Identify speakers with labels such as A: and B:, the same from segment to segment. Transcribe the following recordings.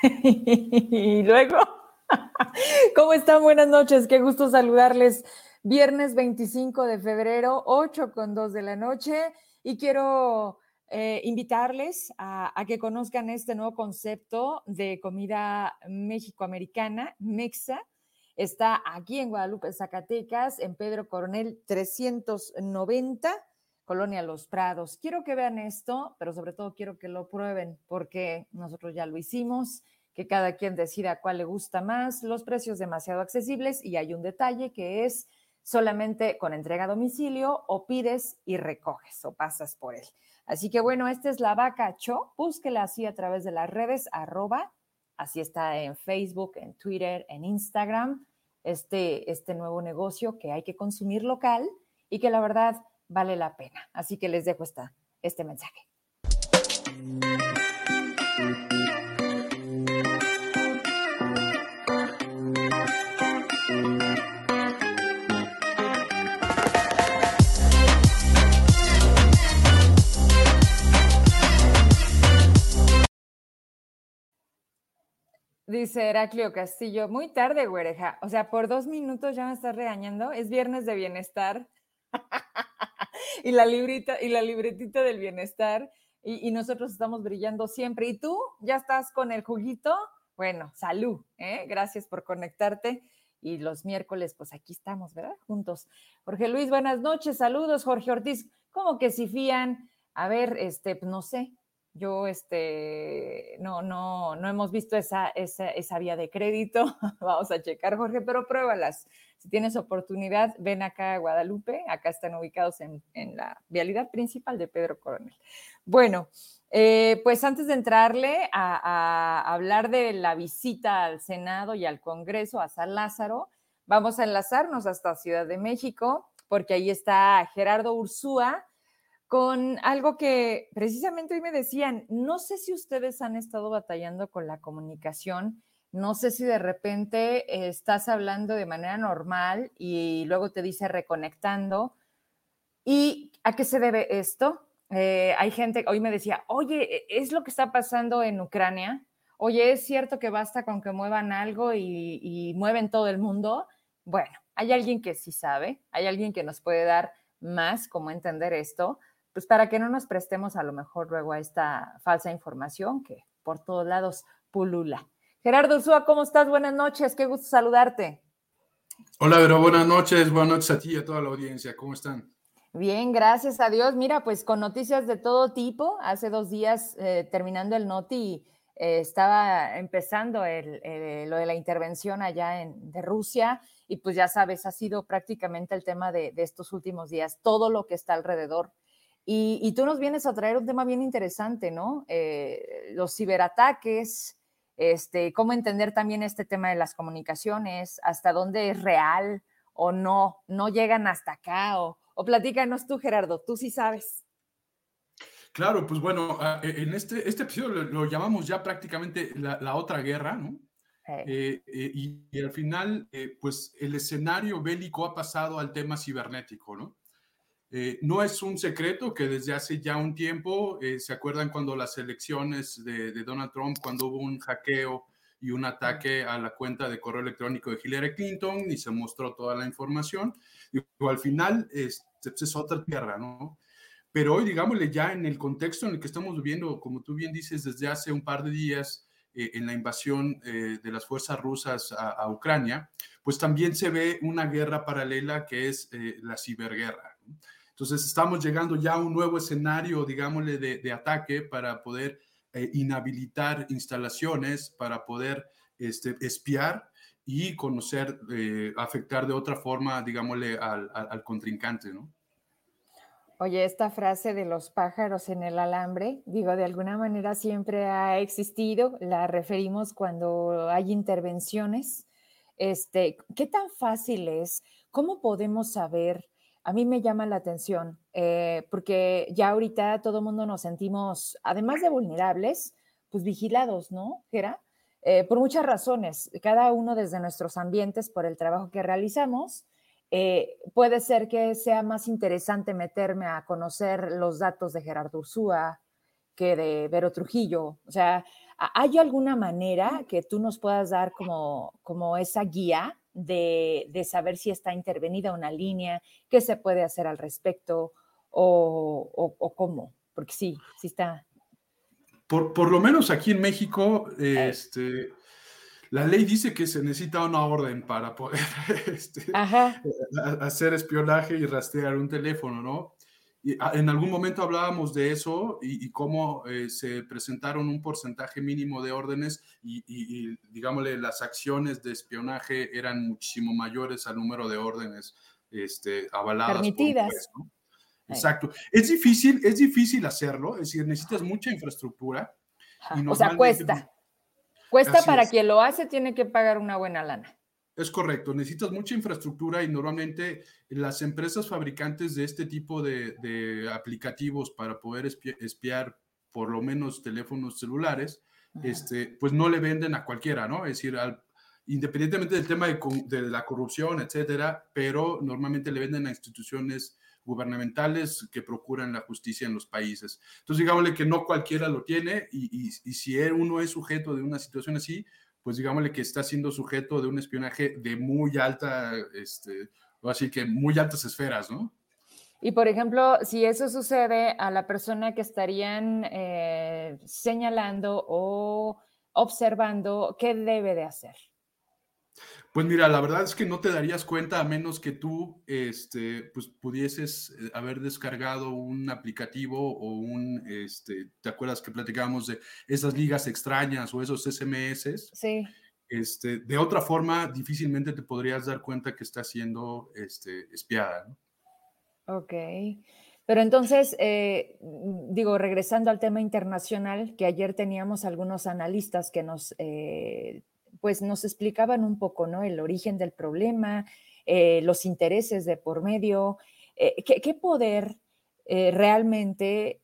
A: y luego, ¿cómo están? Buenas noches, qué gusto saludarles. Viernes 25 de febrero, 8 con 2 de la noche, y quiero eh, invitarles a, a, que conozcan este nuevo concepto de comida mexicoamericana, Mexa. Está aquí en Guadalupe, Zacatecas, en Pedro Coronel 390 Colonia Los Prados. Quiero que vean esto, pero sobre todo quiero que lo prueben porque nosotros ya lo hicimos, que cada quien decida cuál le gusta más, los precios demasiado accesibles y hay un detalle que es solamente con entrega a domicilio o pides y recoges o pasas por él. Así que bueno, esta es la vaca Cho, búsquela así a través de las redes arroba, así está en Facebook, en Twitter, en Instagram, este, este nuevo negocio que hay que consumir local y que la verdad vale la pena. Así que les dejo esta, este mensaje. Dice Heraclio Castillo, muy tarde, güereja. O sea, por dos minutos ya me estás regañando. Es viernes de bienestar. y la librita y la libretita del bienestar y, nosotros estamos brillando siempre. ¿Y tú ya estás con el juguito? Bueno, salud, ¿eh? gracias por conectarte. Y los miércoles, pues aquí estamos, ¿verdad? Juntos. Jorge Luis, buenas noches, saludos. Jorge Ortiz, ¿cómo que si fían? A ver, este, pues, no sé, yo, este, no, no, no hemos visto esa, esa, esa vía de crédito. Vamos a checar, Jorge, pero pruébalas. Si tienes oportunidad, ven acá a Guadalupe. Acá están ubicados en, la vialidad principal de Pedro Coronel. Bueno, eh, pues antes de entrarle a, hablar de la visita al Senado y al Congreso, a San Lázaro, vamos a enlazarnos hasta Ciudad de México, porque ahí está Gerardo Ursúa con algo que precisamente hoy me decían, no sé si ustedes han estado batallando con la comunicación no sé si de repente estás hablando de manera normal y luego te dice reconectando. ¿Y a qué se debe esto? Eh, hay gente, hoy me decía, oye, e, ¿es lo que está pasando en Ucrania? Oye, ¿es cierto que basta con que muevan algo y, y mueven todo el mundo? Bueno, hay alguien que sí sabe, hay alguien que nos puede dar más cómo entender esto, pues para que no nos prestemos a lo mejor luego a esta falsa información que por todos lados pulula. Gerardo Ursúa, ¿cómo estás? Buenas noches, qué gusto saludarte.
B: Hola, Vero, buenas noches, buenas noches a ti y a toda la audiencia, ¿cómo están?
A: Bien, gracias a Dios. Mira, pues con noticias de todo tipo. Hace dos días, eh, terminando el noti, eh, estaba empezando lo de la intervención allá en, de Rusia y pues ya sabes, ha sido prácticamente el tema de, estos últimos días, todo lo que está alrededor. Y, tú nos vienes a traer un tema bien interesante, ¿no? Eh, los ciberataques, este, cómo entender también este tema de las comunicaciones, hasta dónde es real o no, no llegan hasta acá, o, o platícanos tú, Gerardo, tú sí sabes.
B: Claro, pues bueno, ah, e, en este, este episodio lo, llamamos ya prácticamente la, otra guerra, ¿no? Eh, eh, y, al final, pues el escenario bélico ha pasado al tema cibernético, ¿no? Eh, no es un secreto que desde hace ya un tiempo, eh, ¿se acuerdan cuando las elecciones de, Donald Trump, cuando hubo un hackeo y un ataque a la cuenta de correo electrónico de Hillary Clinton y se mostró toda la información? Y al final es, es otra tierra, ¿no? Pero hoy, digámosle, ya en el contexto en el que estamos viviendo, como tú bien dices, desde hace un par de días, eh, en la invasión de las fuerzas rusas a, Ucrania, pues también se ve una guerra paralela que es la ciberguerra. Entonces, estamos llegando ya a un nuevo escenario, digámosle, de, ataque para poder eh, inhabilitar instalaciones, para poder este, espiar y conocer, eh, afectar de otra forma, digámosle, al, al, contrincante, ¿no?
A: Oye, esta frase de los pájaros en el alambre, digo, de alguna manera siempre ha existido, la referimos cuando hay intervenciones. Este, ¿Qué tan fácil es? ¿Cómo podemos saber a mí me llama la atención, eh, porque ya ahorita todo el mundo nos sentimos, además de vulnerables, pues vigilados, ¿no, Gera? Eh, por muchas razones, cada uno desde nuestros ambientes, por el trabajo que realizamos, eh, puede ser que sea más interesante meterme a conocer los datos de Gerardo Ursúa que de Vero Trujillo. O sea, ¿Hay alguna manera que tú nos puedas dar como, como esa guía de, de, saber si está intervenida una línea, qué se puede hacer al respecto o, o, cómo? Porque sí, sí está.
B: Por, por, lo menos aquí en México, este, la ley dice que se necesita una orden para poder este, hacer espionaje y rastrear un teléfono, ¿no? Y ah, en algún momento hablábamos de eso y, cómo eh, se presentaron un porcentaje mínimo de órdenes y, y, digámosle, las acciones de espionaje eran muchísimo mayores al número de órdenes este, avaladas.
A: Permitidas.
B: Exacto. Es difícil, es difícil hacerlo, es decir, necesitas mucha infraestructura.
A: o sea, cuesta. Cuesta para quien lo hace, tiene que pagar una buena lana.
B: Es correcto, necesitas mucha infraestructura y normalmente las empresas fabricantes de este tipo de, aplicativos para poder espiar, por lo menos teléfonos celulares, este, pues no le venden a cualquiera, ¿no? Es decir, independientemente del tema de, de, la corrupción, etcétera, pero normalmente le venden a instituciones gubernamentales que procuran la justicia en los países. Entonces, digámosle que no cualquiera lo tiene y, y, si uno es sujeto de una situación así, pues digámosle que está siendo sujeto de un espionaje de muy alta, este, así que muy altas esferas, ¿no?
A: Y por ejemplo, si eso sucede a la persona que estarían eh, señalando o observando, ¿qué debe de hacer?
B: Pues mira, la verdad es que no te darías cuenta a menos que tú este, pues pudieses eh, haber descargado un aplicativo o un, este, ¿te acuerdas que platicábamos de esas ligas extrañas o esos SMS?
A: Sí.
B: Este, de otra forma, difícilmente te podrías dar cuenta que está siendo este, espiada.
A: ¿no? Ok. Pero entonces, eh, digo, regresando al tema internacional, que ayer teníamos algunos analistas que nos eh, pues nos explicaban un poco, ¿no? El origen del problema, eh, los intereses de por medio, eh, ¿qué, poder eh, realmente,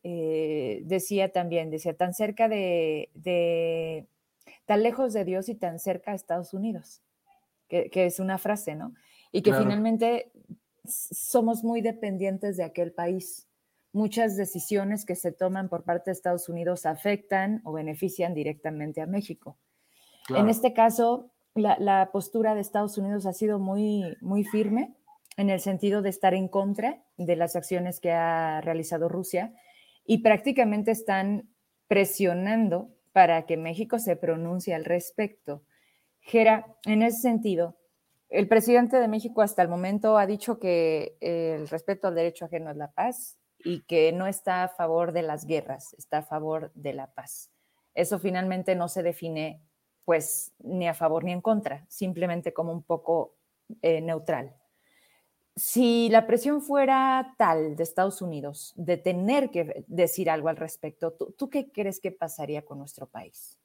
A: decía también, decía, tan cerca de, tan lejos de Dios y tan cerca de Estados Unidos, que, es una frase, ¿no? Y que finalmente somos muy dependientes de aquel país. Muchas decisiones que se toman por parte de Estados Unidos afectan o benefician directamente a México. En este caso, la, postura de Estados Unidos ha sido muy, muy firme en el sentido de estar en contra de las acciones que ha realizado Rusia y prácticamente están presionando para que México se pronuncie al respecto. Gera, en ese sentido, el presidente de México hasta el momento ha dicho que el respeto al derecho ajeno es la paz y que no está a favor de las guerras, está a favor de la paz. Eso finalmente no se define pues ni a favor ni en contra, simplemente como un poco eh, neutral. Si la presión fuera tal de Estados Unidos de tener que decir algo al respecto, ¿tú, qué crees que pasaría con nuestro país?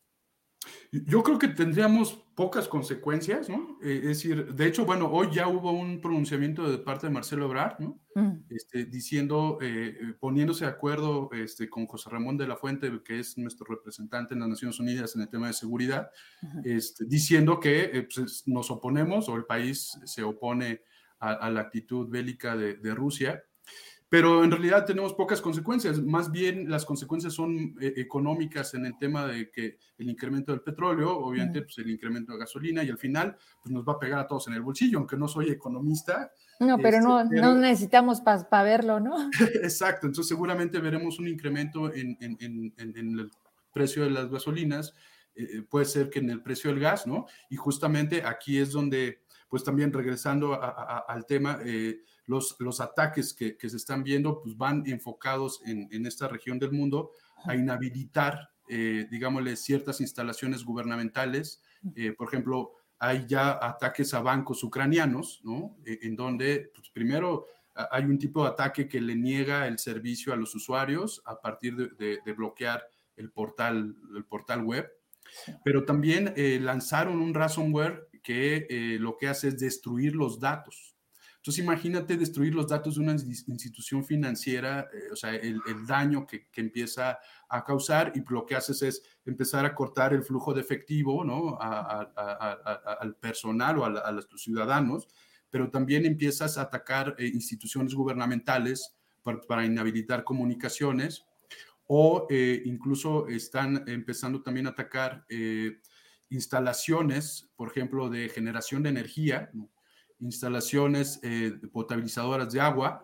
B: Yo creo que tendríamos pocas consecuencias, ¿no? Eh, es decir, de hecho, bueno, hoy ya hubo un pronunciamiento de parte de Marcelo Ebrard, ¿no? Mm. Este, diciendo, eh, eh, poniéndose de acuerdo este, con José Ramón de la Fuente, que es nuestro representante en las Naciones Unidas en el tema de seguridad, este, diciendo que pues, nos oponemos o el país se opone a, la actitud bélica de, de Rusia pero en realidad tenemos pocas consecuencias, más bien las consecuencias son eh, económicas en el tema de que el incremento del petróleo, obviamente pues el incremento de gasolina y al final pues nos va a pegar a todos en el bolsillo, aunque no soy economista.
A: No, pero, no, este, no, necesitamos para verlo, ¿no?
B: Exacto, entonces seguramente veremos un incremento en, en, en, en el precio de las gasolinas, eh, eh, puede ser que en el precio del gas, ¿no? Y justamente aquí es donde, pues también regresando al tema, eh, los, los ataques que, que, se están viendo pues van enfocados en, en esta región del mundo a inhabilitar, eh, digámosle, ciertas instalaciones gubernamentales. Eh, por ejemplo, hay ya ataques a bancos ucranianos, ¿no? E, en donde, pues, primero, hay un tipo de ataque que le niega el servicio a los usuarios a partir de, de, bloquear el portal, el portal web. Pero también eh, lanzaron un ransomware que eh, lo que hace es destruir los datos. Entonces imagínate destruir los datos de una institución financiera, eh, o sea, el, daño que, empieza a causar y lo que haces es empezar a cortar el flujo de efectivo, ¿no? al personal o a, los ciudadanos, pero también empiezas a atacar eh, instituciones gubernamentales para, inhabilitar comunicaciones o eh, incluso están empezando también a atacar eh, instalaciones, por ejemplo, de generación de energía, instalaciones eh, potabilizadoras de agua,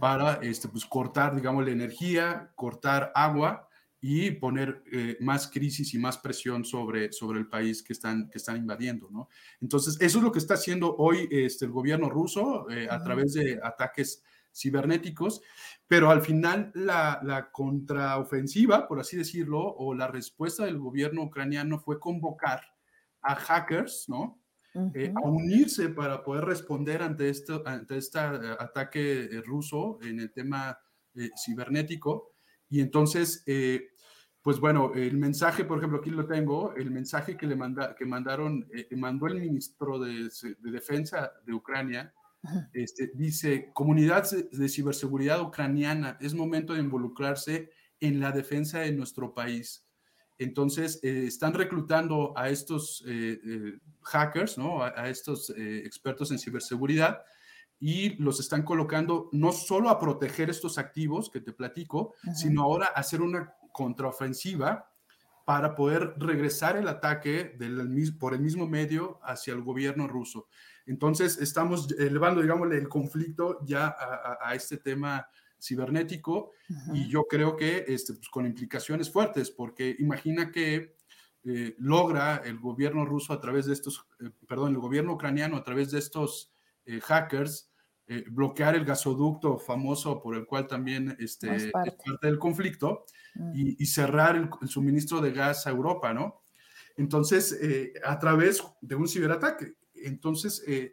B: para este, pues, cortar, digamos, la energía, cortar agua y poner más crisis y más presión sobre, sobre el país que están, que están invadiendo, ¿no? Entonces, eso es lo que está haciendo hoy este, el gobierno ruso a través de ataques cibernéticos, pero al final la, contraofensiva, por así decirlo, o la respuesta del gobierno ucraniano fue convocar a hackers, ¿no? Eh, a unirse para poder responder ante, esto, ante este eh, ataque eh, ruso en el tema cibernético. Y entonces, pues bueno, el mensaje, por ejemplo, aquí lo tengo, el mensaje que le manda, que mandaron, mandó el ministro de, de Defensa de Ucrania, este, dice, comunidad de ciberseguridad ucraniana, es momento de involucrarse en la defensa de nuestro país. Entonces, eh, están reclutando a estos eh, eh, hackers, ¿no? a, estos expertos en ciberseguridad y los están colocando no solo a proteger estos activos que te platico, sino ahora a hacer una contraofensiva para poder regresar el ataque del, por el mismo medio hacia el gobierno ruso. Entonces, estamos elevando, digamos, el conflicto ya a, este tema cibernético y yo creo que este, pues, con implicaciones fuertes, porque imagina que eh, logra el gobierno ruso a través de estos, eh, perdón, el gobierno ucraniano a través de estos eh, hackers, bloquear el gasoducto famoso por el cual también este, es parte, del conflicto mm. y, cerrar el, el, suministro de gas a Europa, ¿no? Entonces, a través de un ciberataque. Entonces, eh,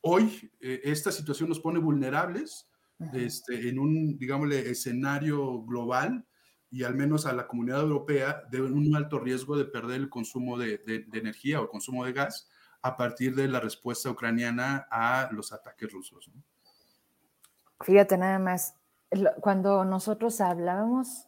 B: hoy eh, esta situación nos pone vulnerables este, en un, digámosle, escenario global y al menos a la comunidad europea de un alto riesgo de perder el consumo de, energía o consumo de gas a partir de la respuesta ucraniana a los ataques rusos.
A: Fíjate nada más, cuando nosotros hablábamos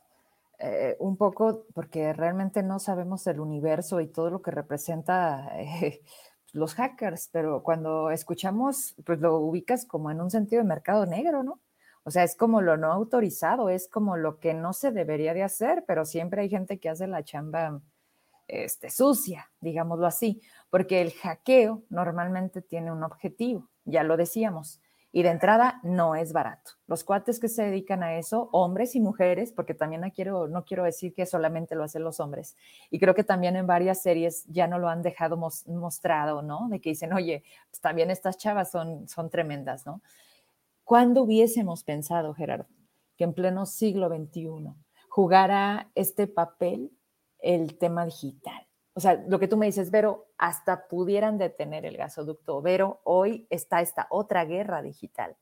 A: eh, un poco, porque realmente no sabemos el universo y todo lo que representa los hackers, pero cuando escuchamos, pues lo ubicas como en un sentido de mercado negro, ¿no? O sea, es como lo no autorizado, es como lo que no se debería de hacer, pero siempre hay gente que hace la chamba este, sucia, digámoslo así, porque el hackeo normalmente tiene un objetivo, ya lo decíamos, y de entrada no es barato. Los cuates que se dedican a eso, hombres y mujeres, porque también no quiero, decir que solamente lo hacen los hombres, y creo que también en varias series ya no lo han dejado mostrado, ¿no? De que dicen, oye, pues también estas chavas son, son tremendas, ¿no? ¿Cuándo hubiésemos pensado, Gerardo, que en pleno siglo XXI jugara este papel el tema digital? O sea, lo que tú me dices, Vero, hasta pudieran detener el gasoducto. Vero, hoy está esta otra guerra digital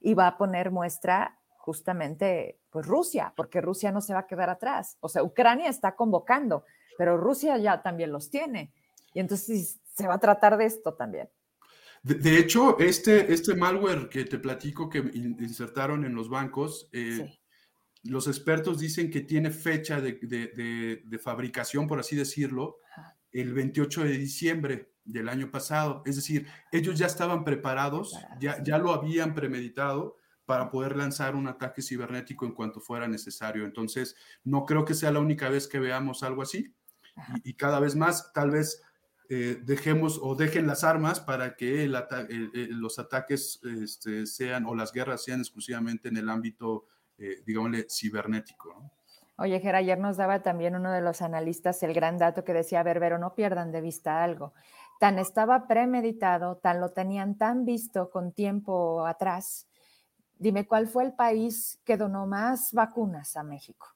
A: y va a poner muestra justamente pues Rusia, porque Rusia no se va a quedar atrás. O sea, Ucrania está convocando, pero Rusia ya también los tiene. Y entonces se va a tratar de esto también.
B: De, hecho, este, este malware que te platico que insertaron en los bancos, eh, los expertos dicen que tiene fecha de, fabricación, por así decirlo, el 28 de diciembre del año pasado. Es decir, ellos ya estaban preparados, ya, ya lo habían premeditado para poder lanzar un ataque cibernético en cuanto fuera necesario. Entonces, no creo que sea la única vez que veamos algo así. Y, cada vez más, tal vez eh, dejemos o dejen las armas para que los ataques este, sean o las guerras sean exclusivamente en el ámbito eh, digámosle, cibernético.
A: Oye, Ger, ayer nos daba también uno de los analistas el gran dato que decía, a ver, pero no pierdan de vista algo. Tan estaba premeditado, tan lo tenían tan visto con tiempo atrás. Dime, ¿cuál fue el país que donó más vacunas a México?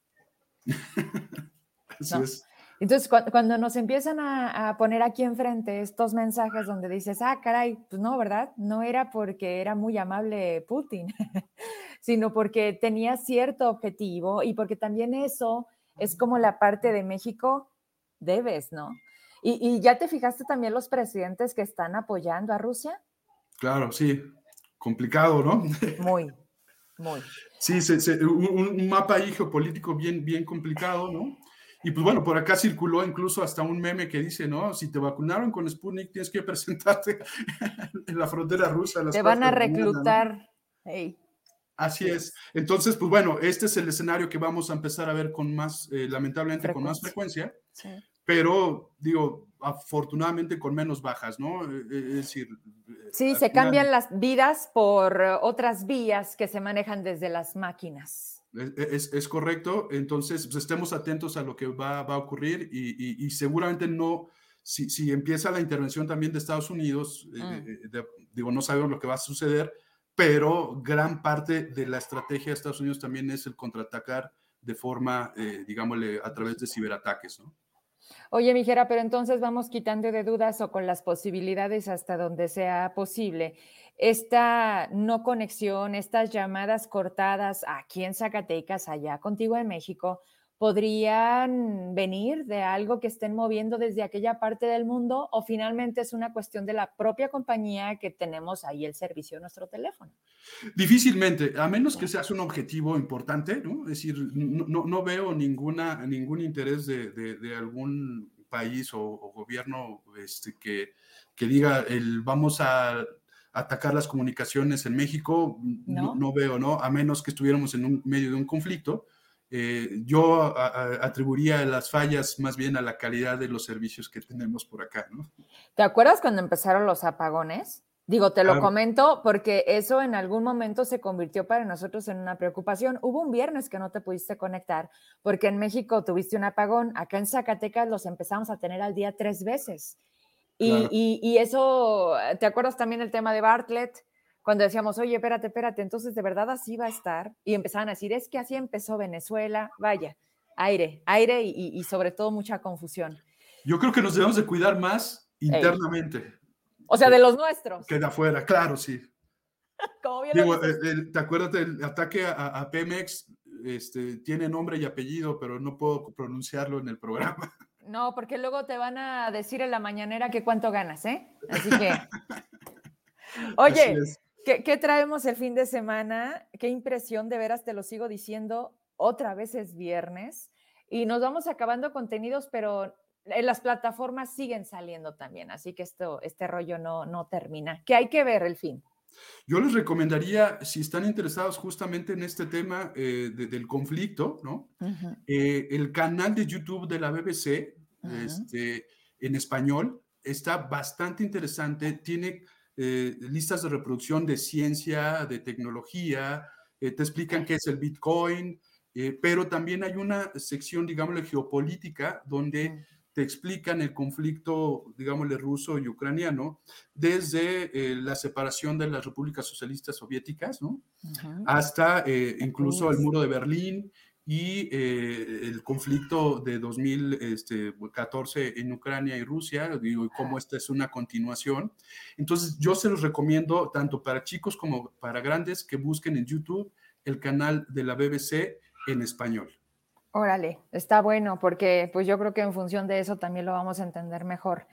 A: Es. Entonces, cuando nos empiezan a, poner aquí enfrente estos mensajes donde dices, ah, caray, pues no, ¿verdad? No era porque era muy amable Putin, sino porque tenía cierto objetivo y porque también eso es como la parte de México debes, ¿no? Y, ya te fijaste también los presidentes que están apoyando a Rusia.
B: Claro, sí, complicado, ¿no?
A: Muy, muy.
B: Sí, un, un, mapa ahí geopolítico bien, bien complicado, ¿no? Y pues bueno, por acá circuló incluso hasta un meme que dice, ¿no? Si te vacunaron con Sputnik, tienes que presentarte en la frontera rusa.
A: te van a reclutar.
B: Así es. Entonces, pues bueno, este es el escenario que vamos a empezar a ver con más, eh, lamentablemente, con más frecuencia. Pero, digo, afortunadamente con menos bajas, ¿no? Eh, eh, es decir.
A: Sí, se cambian las vidas por otras vías que se manejan desde las máquinas.
B: Es, correcto. Entonces, pues estemos atentos a lo que va, a ocurrir y, seguramente no. Si, si, empieza la intervención también de Estados Unidos, mm. digo, no sabemos lo que va a suceder, pero gran parte de la estrategia de Estados Unidos también es el contraatacar de forma, eh, digámosle, a través de ciberataques, ¿no?
A: Oye, Mijera, pero entonces vamos quitando de dudas o con las posibilidades hasta donde sea posible. Esta no conexión, estas llamadas cortadas aquí en Zacatecas, allá contigo en México, podrían venir de algo que estén moviendo desde aquella parte del mundo o finalmente es una cuestión de la propia compañía que tenemos ahí el servicio de nuestro teléfono?
B: Difícilmente, a menos que seas un objetivo importante, ¿no? Es decir, no, no veo ninguna, ningún interés de, de, algún país o, gobierno este, que, que diga, el, vamos a atacar las comunicaciones en México, ¿No? ¿No? veo, ¿no? A menos que estuviéramos en un medio de un conflicto eh, yo atribuiría las fallas más bien a la calidad de los servicios que tenemos por acá, ¿no?
A: ¿Te acuerdas cuando empezaron los apagones? Digo, te lo comento porque eso en algún momento se convirtió para nosotros en una preocupación. Hubo un viernes que no te pudiste conectar porque en México tuviste un apagón, acá en Zacatecas los empezamos a tener al día tres veces. Y, y eso, ¿te acuerdas también el tema de Bartlett? Cuando decíamos, oye, espérate, espérate, entonces de verdad así va a estar. Y empezaban a decir, es que así empezó Venezuela, vaya, aire, aire y, sobre todo mucha confusión.
B: Yo creo que nos debemos de cuidar más internamente.
A: O sea, de los nuestros.
B: Que de afuera, claro, sí. Como bien Digo, ¿Te acuerdas del ataque a, Pemex? Este, tiene nombre y apellido, pero no puedo pronunciarlo en el programa.
A: No, porque luego te van a decir en la mañanera que cuánto ganas, ¿eh? Así que. Oye, ¿Qué, traemos el fin de semana? Qué impresión, de veras te lo sigo diciendo, otra vez es viernes y nos vamos acabando contenidos, pero en las plataformas siguen saliendo también, así que esto, este rollo no, no termina. ¿Qué hay que ver el fin?
B: Yo les recomendaría, si están interesados justamente en este tema eh, del conflicto, ¿no? Eh, el canal de YouTube de la BBC, este, en español, está bastante interesante, tiene eh, listas de reproducción de ciencia, de tecnología, eh, te explican qué es el Bitcoin, eh, pero también hay una sección, digámosle, geopolítica, donde te explican el conflicto, digámosle, ruso y ucraniano, desde la separación de las repúblicas socialistas soviéticas, ¿no? Hasta incluso el muro de Berlín y eh, el conflicto de 2014 este, en Ucrania y Rusia, digo, y cómo esta es una continuación. Entonces, yo se los recomiendo tanto para chicos como para grandes que busquen en YouTube el canal de la BBC en español.
A: Órale, está bueno, porque pues yo creo que en función de eso también lo vamos a entender mejor.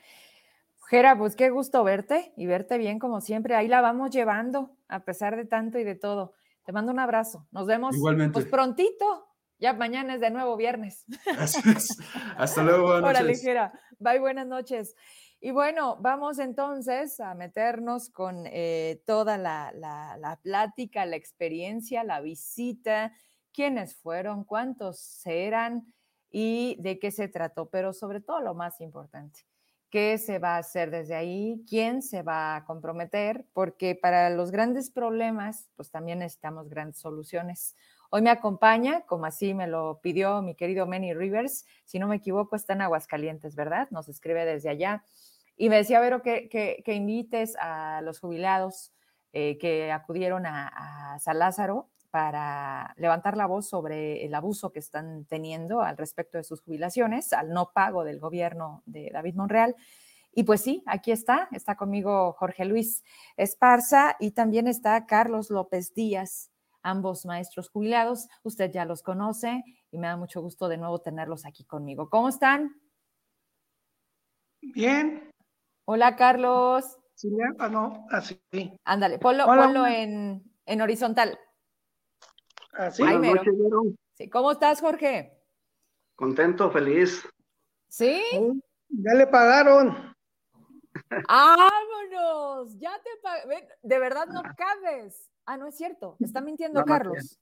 A: Jera, pues qué gusto verte y verte bien como siempre. Ahí la vamos llevando, a pesar de tanto y de todo. Te mando un abrazo. Nos vemos
B: Igualmente.
A: pues prontito. Ya mañana es de nuevo viernes.
B: Hasta luego. Buenas
A: Hora ligera. Bye, buenas noches. Y bueno, vamos entonces a meternos con eh, toda la, la, plática, la experiencia, la visita, quiénes fueron, cuántos eran y de qué se trató, pero sobre todo lo más importante, qué se va a hacer desde ahí, quién se va a comprometer, porque para los grandes problemas, pues también necesitamos grandes soluciones. Hoy me acompaña, como así me lo pidió mi querido Manny Rivers, si no me equivoco, está en Aguascalientes, ¿verdad? Nos escribe desde allá. Y me decía, Vero, que, que, invites a los jubilados eh, que acudieron a, a San Lázaro para levantar la voz sobre el abuso que están teniendo al respecto de sus jubilaciones, al no pago del gobierno de David Monreal. Y pues sí, aquí está, está conmigo Jorge Luis Esparza y también está Carlos López Díaz, ambos maestros jubilados. Usted ya los conoce y me da mucho gusto de nuevo tenerlos aquí conmigo. ¿Cómo están?
C: Bien.
A: Hola, Carlos.
C: Sí, ah, no, así.
A: Ándale, ponlo, en, horizontal.
C: Así.
A: sí. ¿Cómo estás, Jorge?
D: Contento, feliz.
A: ¿Sí?
C: Ya le pagaron.
A: ¡Vámonos! Ya te De verdad no cabes. Ah, no es cierto. Está mintiendo Carlos.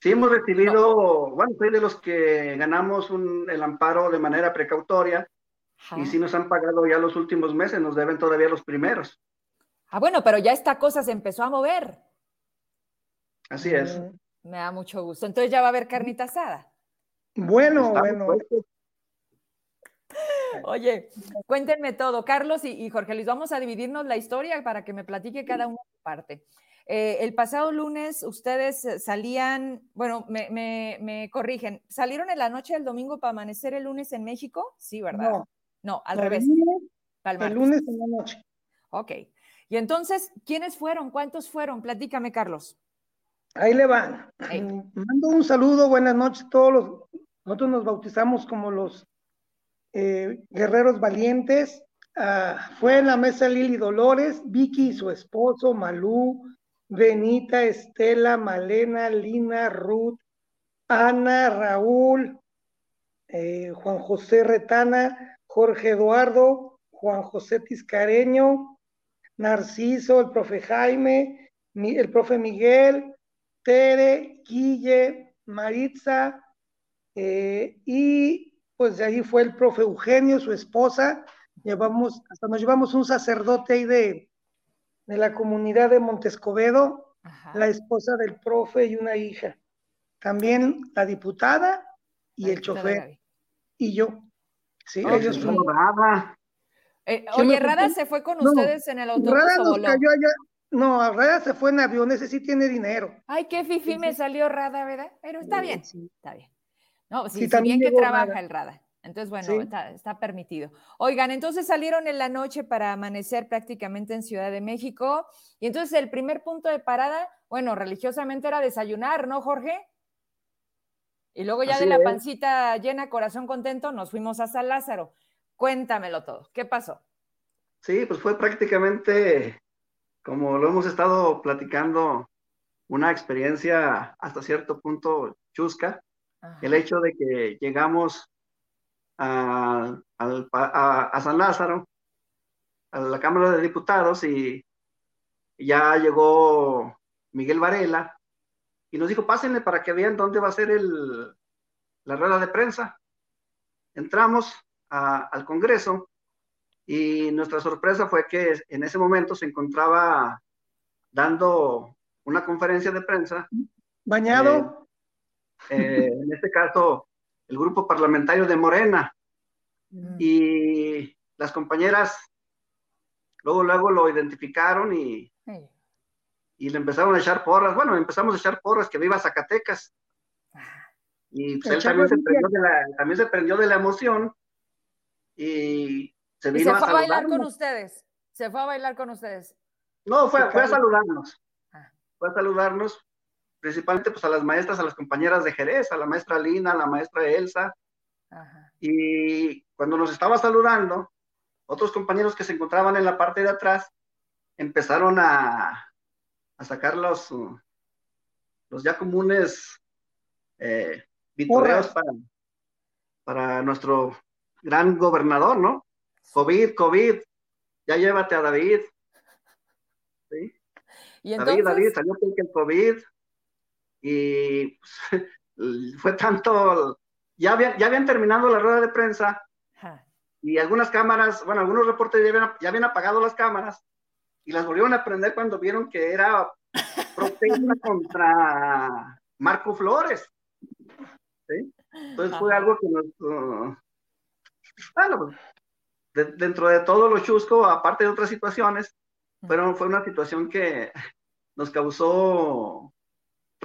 D: Sí, hemos recibido, bueno, soy de los que ganamos el amparo de manera precautoria y sí nos han pagado ya los últimos meses, nos deben todavía los primeros.
A: Ah, bueno, pero ya esta cosa se empezó a mover.
D: Así es.
A: Mm, me da mucho gusto. Entonces ya va a haber carnita asada.
C: Bueno, bueno.
A: Oye, cuéntenme todo. Carlos y, Jorge Luis, vamos a dividirnos la historia para que me platique cada uno su parte. Eh, el pasado lunes ustedes eh, salían, bueno, me, corrigen, ¿salieron en la noche del domingo para amanecer el lunes en México? Sí, ¿verdad? No, no al revés.
C: el lunes en la noche.
A: Ok. Y entonces, ¿quiénes fueron? ¿Cuántos fueron? Platícame, Carlos.
C: Ahí le van. Mando un saludo, buenas noches a todos los. Nosotros nos bautizamos como los eh, guerreros valientes. Ah, fue en la mesa Lili Dolores, Vicky y su esposo, Malú, Benita, Estela, Malena, Lina, Ruth, Ana, Raúl, eh, Juan José Retana, Jorge Eduardo, Juan José Tiscareño, Narciso, el profe Jaime, el profe Miguel, Tere, Guille, Maritza, eh, y pues de ahí fue el profe Eugenio, su esposa, llevamos, hasta nos llevamos un sacerdote ahí de, de la comunidad de Montescobedo, la esposa del profe y una hija. También la diputada y el chofer. Y yo. Sí, ellos fueron.
A: Eh, oye, Rada se fue con ustedes en el autobús. Rada nos cayó
C: allá. No, Rada se fue en avión, ese sí tiene dinero.
A: Ay, qué fifi me salió Rada, ¿verdad? Pero está bien, está bien. No, sí, también que trabaja el Rada. Entonces, bueno, está, está, permitido. Oigan, entonces salieron en la noche para amanecer prácticamente en Ciudad de México. Y entonces el primer punto de parada, bueno, religiosamente era desayunar, ¿no, Jorge? Y luego ya de la pancita llena, corazón contento, nos fuimos a San Lázaro. Cuéntamelo todo. ¿Qué pasó?
D: Sí, pues fue prácticamente, como lo hemos estado platicando, una experiencia hasta cierto punto chusca. El hecho de que llegamos a, a, San Lázaro, a la Cámara de Diputados, y ya llegó Miguel Varela y nos dijo, pásenle para que vean dónde va a ser el, la rueda de prensa. Entramos, al Congreso y nuestra sorpresa fue que en ese momento se encontraba dando una conferencia de prensa.
C: Bañado.
D: Eh, en este caso, el grupo parlamentario de Morena. Mm. Y las compañeras luego, luego lo identificaron y, y le empezaron a echar porras. Bueno, empezamos a echar porras que viva Zacatecas. Ah. Y pues él también se, prendió de la, también se prendió de la emoción y se vino
A: se fue a, bailar con ustedes. Se fue a bailar con ustedes.
D: No, fue, fue a saludarnos. Ah. Fue a saludarnos, principalmente pues a las maestras, a las compañeras de Jerez, a la maestra Lina, a la maestra Elsa. Y cuando nos estaba saludando, otros compañeros que se encontraban en la parte de atrás empezaron a, a sacar los, los ya comunes eh, para, para nuestro gran gobernador, ¿no? COVID, COVID, ya llévate a David. ¿Sí? David, David, salió el COVID y pues, fue tanto, ya habían, ya habían terminado la rueda de prensa y algunas cámaras, bueno, algunos reportes ya habían, ya habían apagado las cámaras y las volvieron a prender cuando vieron que era protesta contra Marco Flores. ¿sí? Entonces fue algo que nos, uh, bueno, dentro de todo lo chusco, aparte de otras situaciones, pero fue una situación que nos causó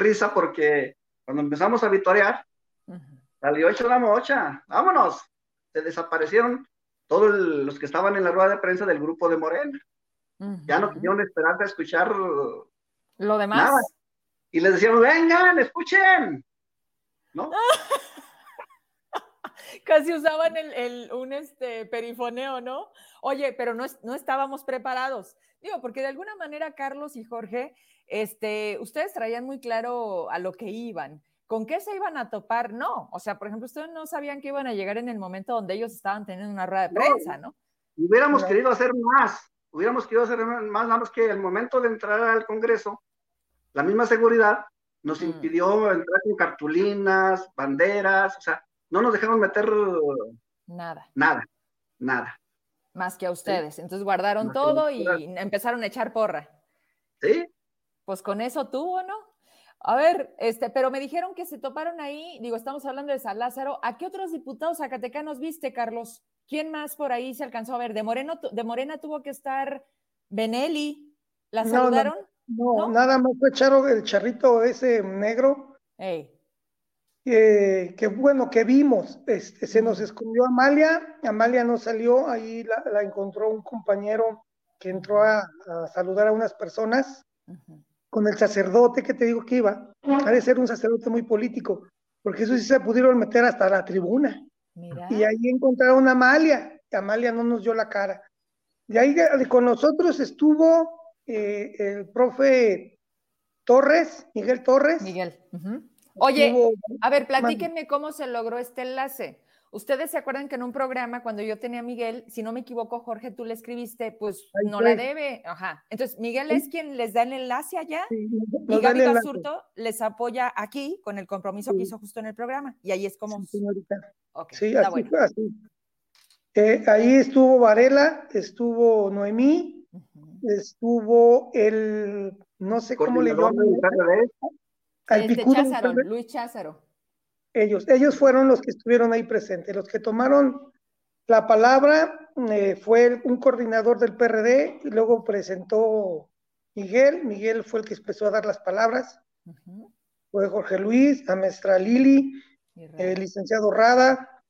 D: risa porque cuando empezamos a vitorear, salió hecho la mocha, vámonos, se desaparecieron todos los que estaban en la rueda de prensa del grupo de Morena. Ya no quisieron esperar a escuchar
A: lo demás.
D: Y les decíamos, vengan, escuchen. ¿No?
A: Casi usaban el, un este, perifoneo, ¿no? Oye, pero no, no estábamos preparados. Digo, porque de alguna manera Carlos y Jorge, este, ustedes traían muy claro a lo que iban. ¿Con qué se iban a topar? No. O sea, por ejemplo, ustedes no sabían que iban a llegar en el momento donde ellos estaban teniendo una rueda de prensa, ¿no?
D: Hubiéramos querido hacer más, hubiéramos querido hacer más, nada más que el momento de entrar al Congreso, la misma seguridad nos mm. impidió entrar con cartulinas, banderas, o sea, no nos dejaron meter
A: nada.
D: Nada, nada.
A: Más que a ustedes. Entonces guardaron todo y empezaron a echar porra.
D: Sí.
A: Pues con eso tuvo, ¿no? A ver, este, pero me dijeron que se toparon ahí, digo, estamos hablando de San Lázaro. ¿A qué otros diputados zacatecanos viste, Carlos? ¿Quién más por ahí se alcanzó a ver? De Moreno, de Morena tuvo que estar Benelli. ¿La saludaron?
C: No, nada más fue echaron el charrito ese negro. que bueno, que vimos. Este, se nos escondió Amalia. Amalia no salió, ahí la, encontró un compañero que entró a, saludar a unas personas con el sacerdote que te digo que iba, ha de ser un sacerdote muy político, porque eso sí se pudieron meter hasta la tribuna. Y ahí encontraron a Amalia, y Amalia no nos dio la cara. Y ahí con nosotros estuvo eh, el profe Torres, Miguel Torres.
A: Miguel. Oye, a ver, platíquenme cómo se logró este enlace. Ustedes se acuerdan que en un programa, cuando yo tenía a Miguel, si no me equivoco, Jorge, tú le escribiste, pues no la debe. Ajá. Entonces, Miguel es quien les da el enlace allá y Gaby Basurto les apoya aquí con el compromiso que hizo justo en el programa. Y ahí es como.
C: Sí, señorita. sí, así fue así. Eh, ahí estuvo Varela, estuvo Noemí, estuvo el, no sé cómo le llaman.
A: Este, Cházaro, Luis Cházaro.
C: Ellos, ellos fueron los que estuvieron ahí presentes. Los que tomaron la palabra eh, fue un coordinador del PRD y luego presentó Miguel. Miguel fue el que empezó a dar las palabras. Fue Jorge Luis, a maestra Lili, el licenciado Rada.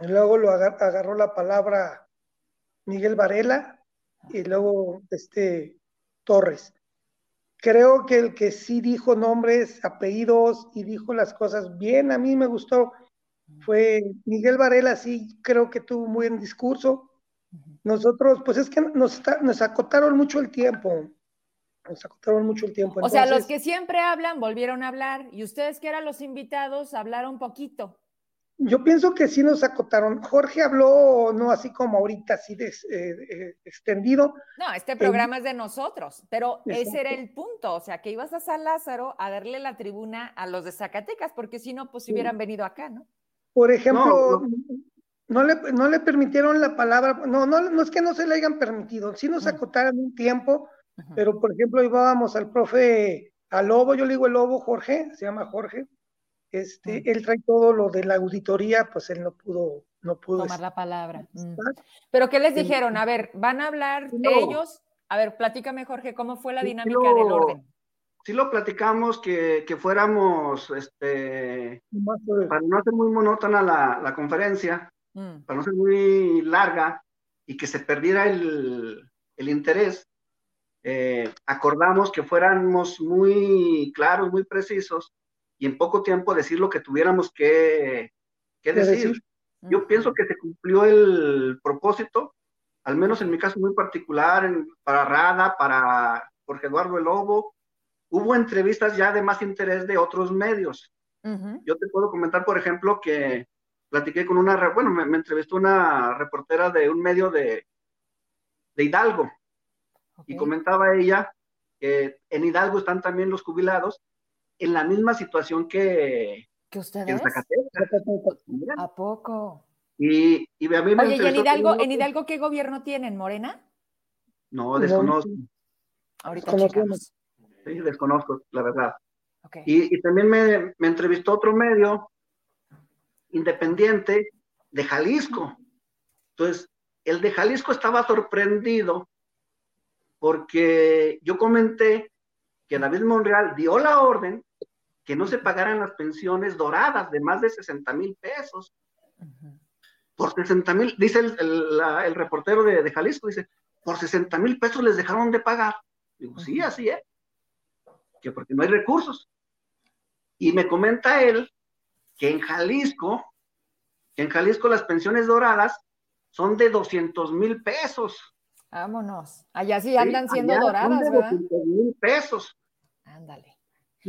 C: Y luego lo agarró la palabra Miguel Varela y luego este Torres creo que el que sí dijo nombres, apellidos y dijo las cosas bien, a mí me gustó, fue Miguel Varela, sí creo que tuvo un buen discurso. Nosotros, pues es que nos, nos acotaron mucho el tiempo. Nos acotaron mucho el tiempo.
A: o sea, los que siempre hablan volvieron a hablar y ustedes que eran los invitados hablaron poquito.
C: Yo pienso que sí nos acotaron. Jorge habló, no así como ahorita, así de, eh, eh, extendido.
A: No, este programa es de nosotros, pero ese era el punto, o sea, que ibas a San Lázaro a darle la tribuna a los de Zacatecas, porque si no, pues hubieran venido acá, ¿no?
C: Por ejemplo, no, le, no le permitieron la palabra, no, no, no es que no se le hayan permitido, sí nos acotaron un tiempo, pero por ejemplo, íbamos al profe, al Lobo, yo le digo el Lobo, Jorge, se llama Jorge, este, mm. él trae todo lo de la auditoría, pues él no pudo, no pudo
A: tomar la palabra. Mm. Pero ¿qué les dijeron? A ver, van a hablar ellos. A ver, platícame, Jorge, ¿cómo fue la dinámica del orden?
D: Sí lo platicamos que, fuéramos, este, para no ser muy monótona la, conferencia, mm. para no ser muy larga y que se perdiera el, interés, eh, acordamos que fuéramos muy claros, muy precisos y en poco tiempo decir lo que tuviéramos que, decir. Yo pienso que se cumplió el propósito, al menos en mi caso muy particular, para Rada, para Jorge Eduardo El Lobo. Hubo entrevistas ya de más interés de otros medios. Yo te puedo comentar, por ejemplo, que platiqué con una, bueno, me, entrevistó una reportera de un medio de, de Hidalgo. Y comentaba ella que en Hidalgo están también los jubilados en la misma situación que,
A: ¿Que ustedes? en
D: Zacatecas.
A: ¿A poco?
D: Y, y a mí me
A: Oye, ¿y en Hidalgo, en Hidalgo qué gobierno tienen? ¿Morena?
D: No, desconozco.
A: Ahorita checamos.
D: Sí, desconozco, la verdad. Y, y, también me, me entrevistó otro medio independiente de Jalisco. Entonces, el de Jalisco estaba sorprendido porque yo comenté que David Monreal dio la orden que no se pagaran las pensiones doradas de más de 60 mil pesos. Por 60 mil, dice el, reportero de, Jalisco, dice, por 60 mil pesos les dejaron de pagar. Digo, sí, así es. Que porque no hay recursos. Y me comenta él que en Jalisco, que en Jalisco las pensiones doradas son de 200 mil pesos.
A: Vámonos. Allá sí andan siendo doradas, ¿verdad?
D: mil pesos.
A: Ándale.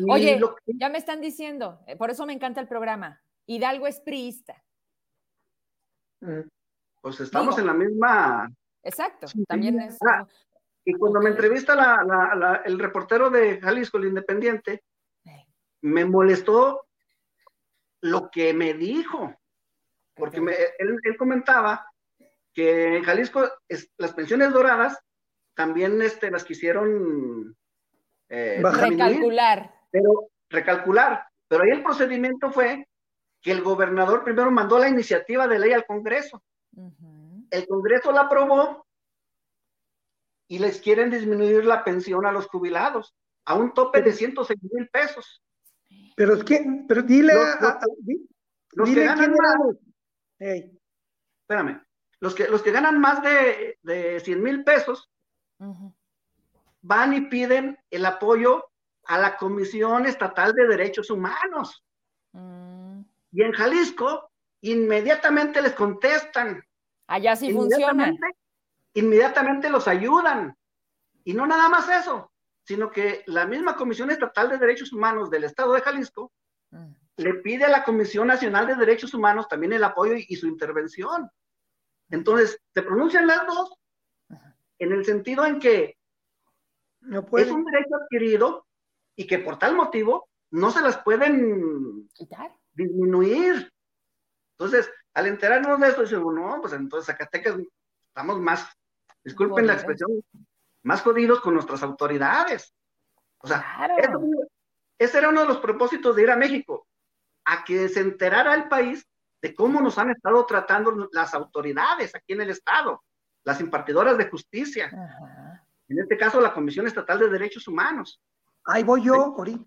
A: Oye, ya me están diciendo, eh, por eso me encanta el programa. Hidalgo es priista.
D: Mm. Pues estamos en la misma,
A: Exacto, también es...
D: Ah, y cuando me entrevista la, el reportero de Jalisco, el Independiente, me molestó lo que me dijo, porque él, comentaba que en Jalisco las pensiones doradas también este, las quisieron
A: eh, recalcular.
D: Pero recalcular, pero ahí el procedimiento fue que el gobernador primero mandó la iniciativa de ley al Congreso. El Congreso la aprobó y les quieren disminuir la pensión a los jubilados a un tope de 106 mil pesos.
C: Pero es que, pero dile a,
D: los, que ganan más, espérame, los que, los que ganan más de, de 100 mil pesos van y piden el apoyo a la Comisión Estatal de Derechos Humanos. Mm. Y en Jalisco, inmediatamente les contestan.
A: Allá sí funciona.
D: Inmediatamente los ayudan. Y no nada más eso, sino que la misma Comisión Estatal de Derechos Humanos del Estado de Jalisco mm. le pide a la Comisión Nacional de Derechos Humanos también el apoyo y, su intervención. Entonces, se pronuncian las dos en el sentido en que no es un derecho adquirido y que por tal motivo no se las pueden disminuir. Entonces, al enterarnos de esto, decimos, no, pues entonces Zacatecas estamos más, disculpen la expresión, más jodidos con nuestras autoridades. O sea, ese era uno de los propósitos de ir a México, a que se enterara el país de cómo nos han estado tratando las autoridades aquí en el Estado, las impartidoras de justicia. En este caso, la Comisión Estatal de Derechos Humanos.
C: Ahí voy yo, ahorita.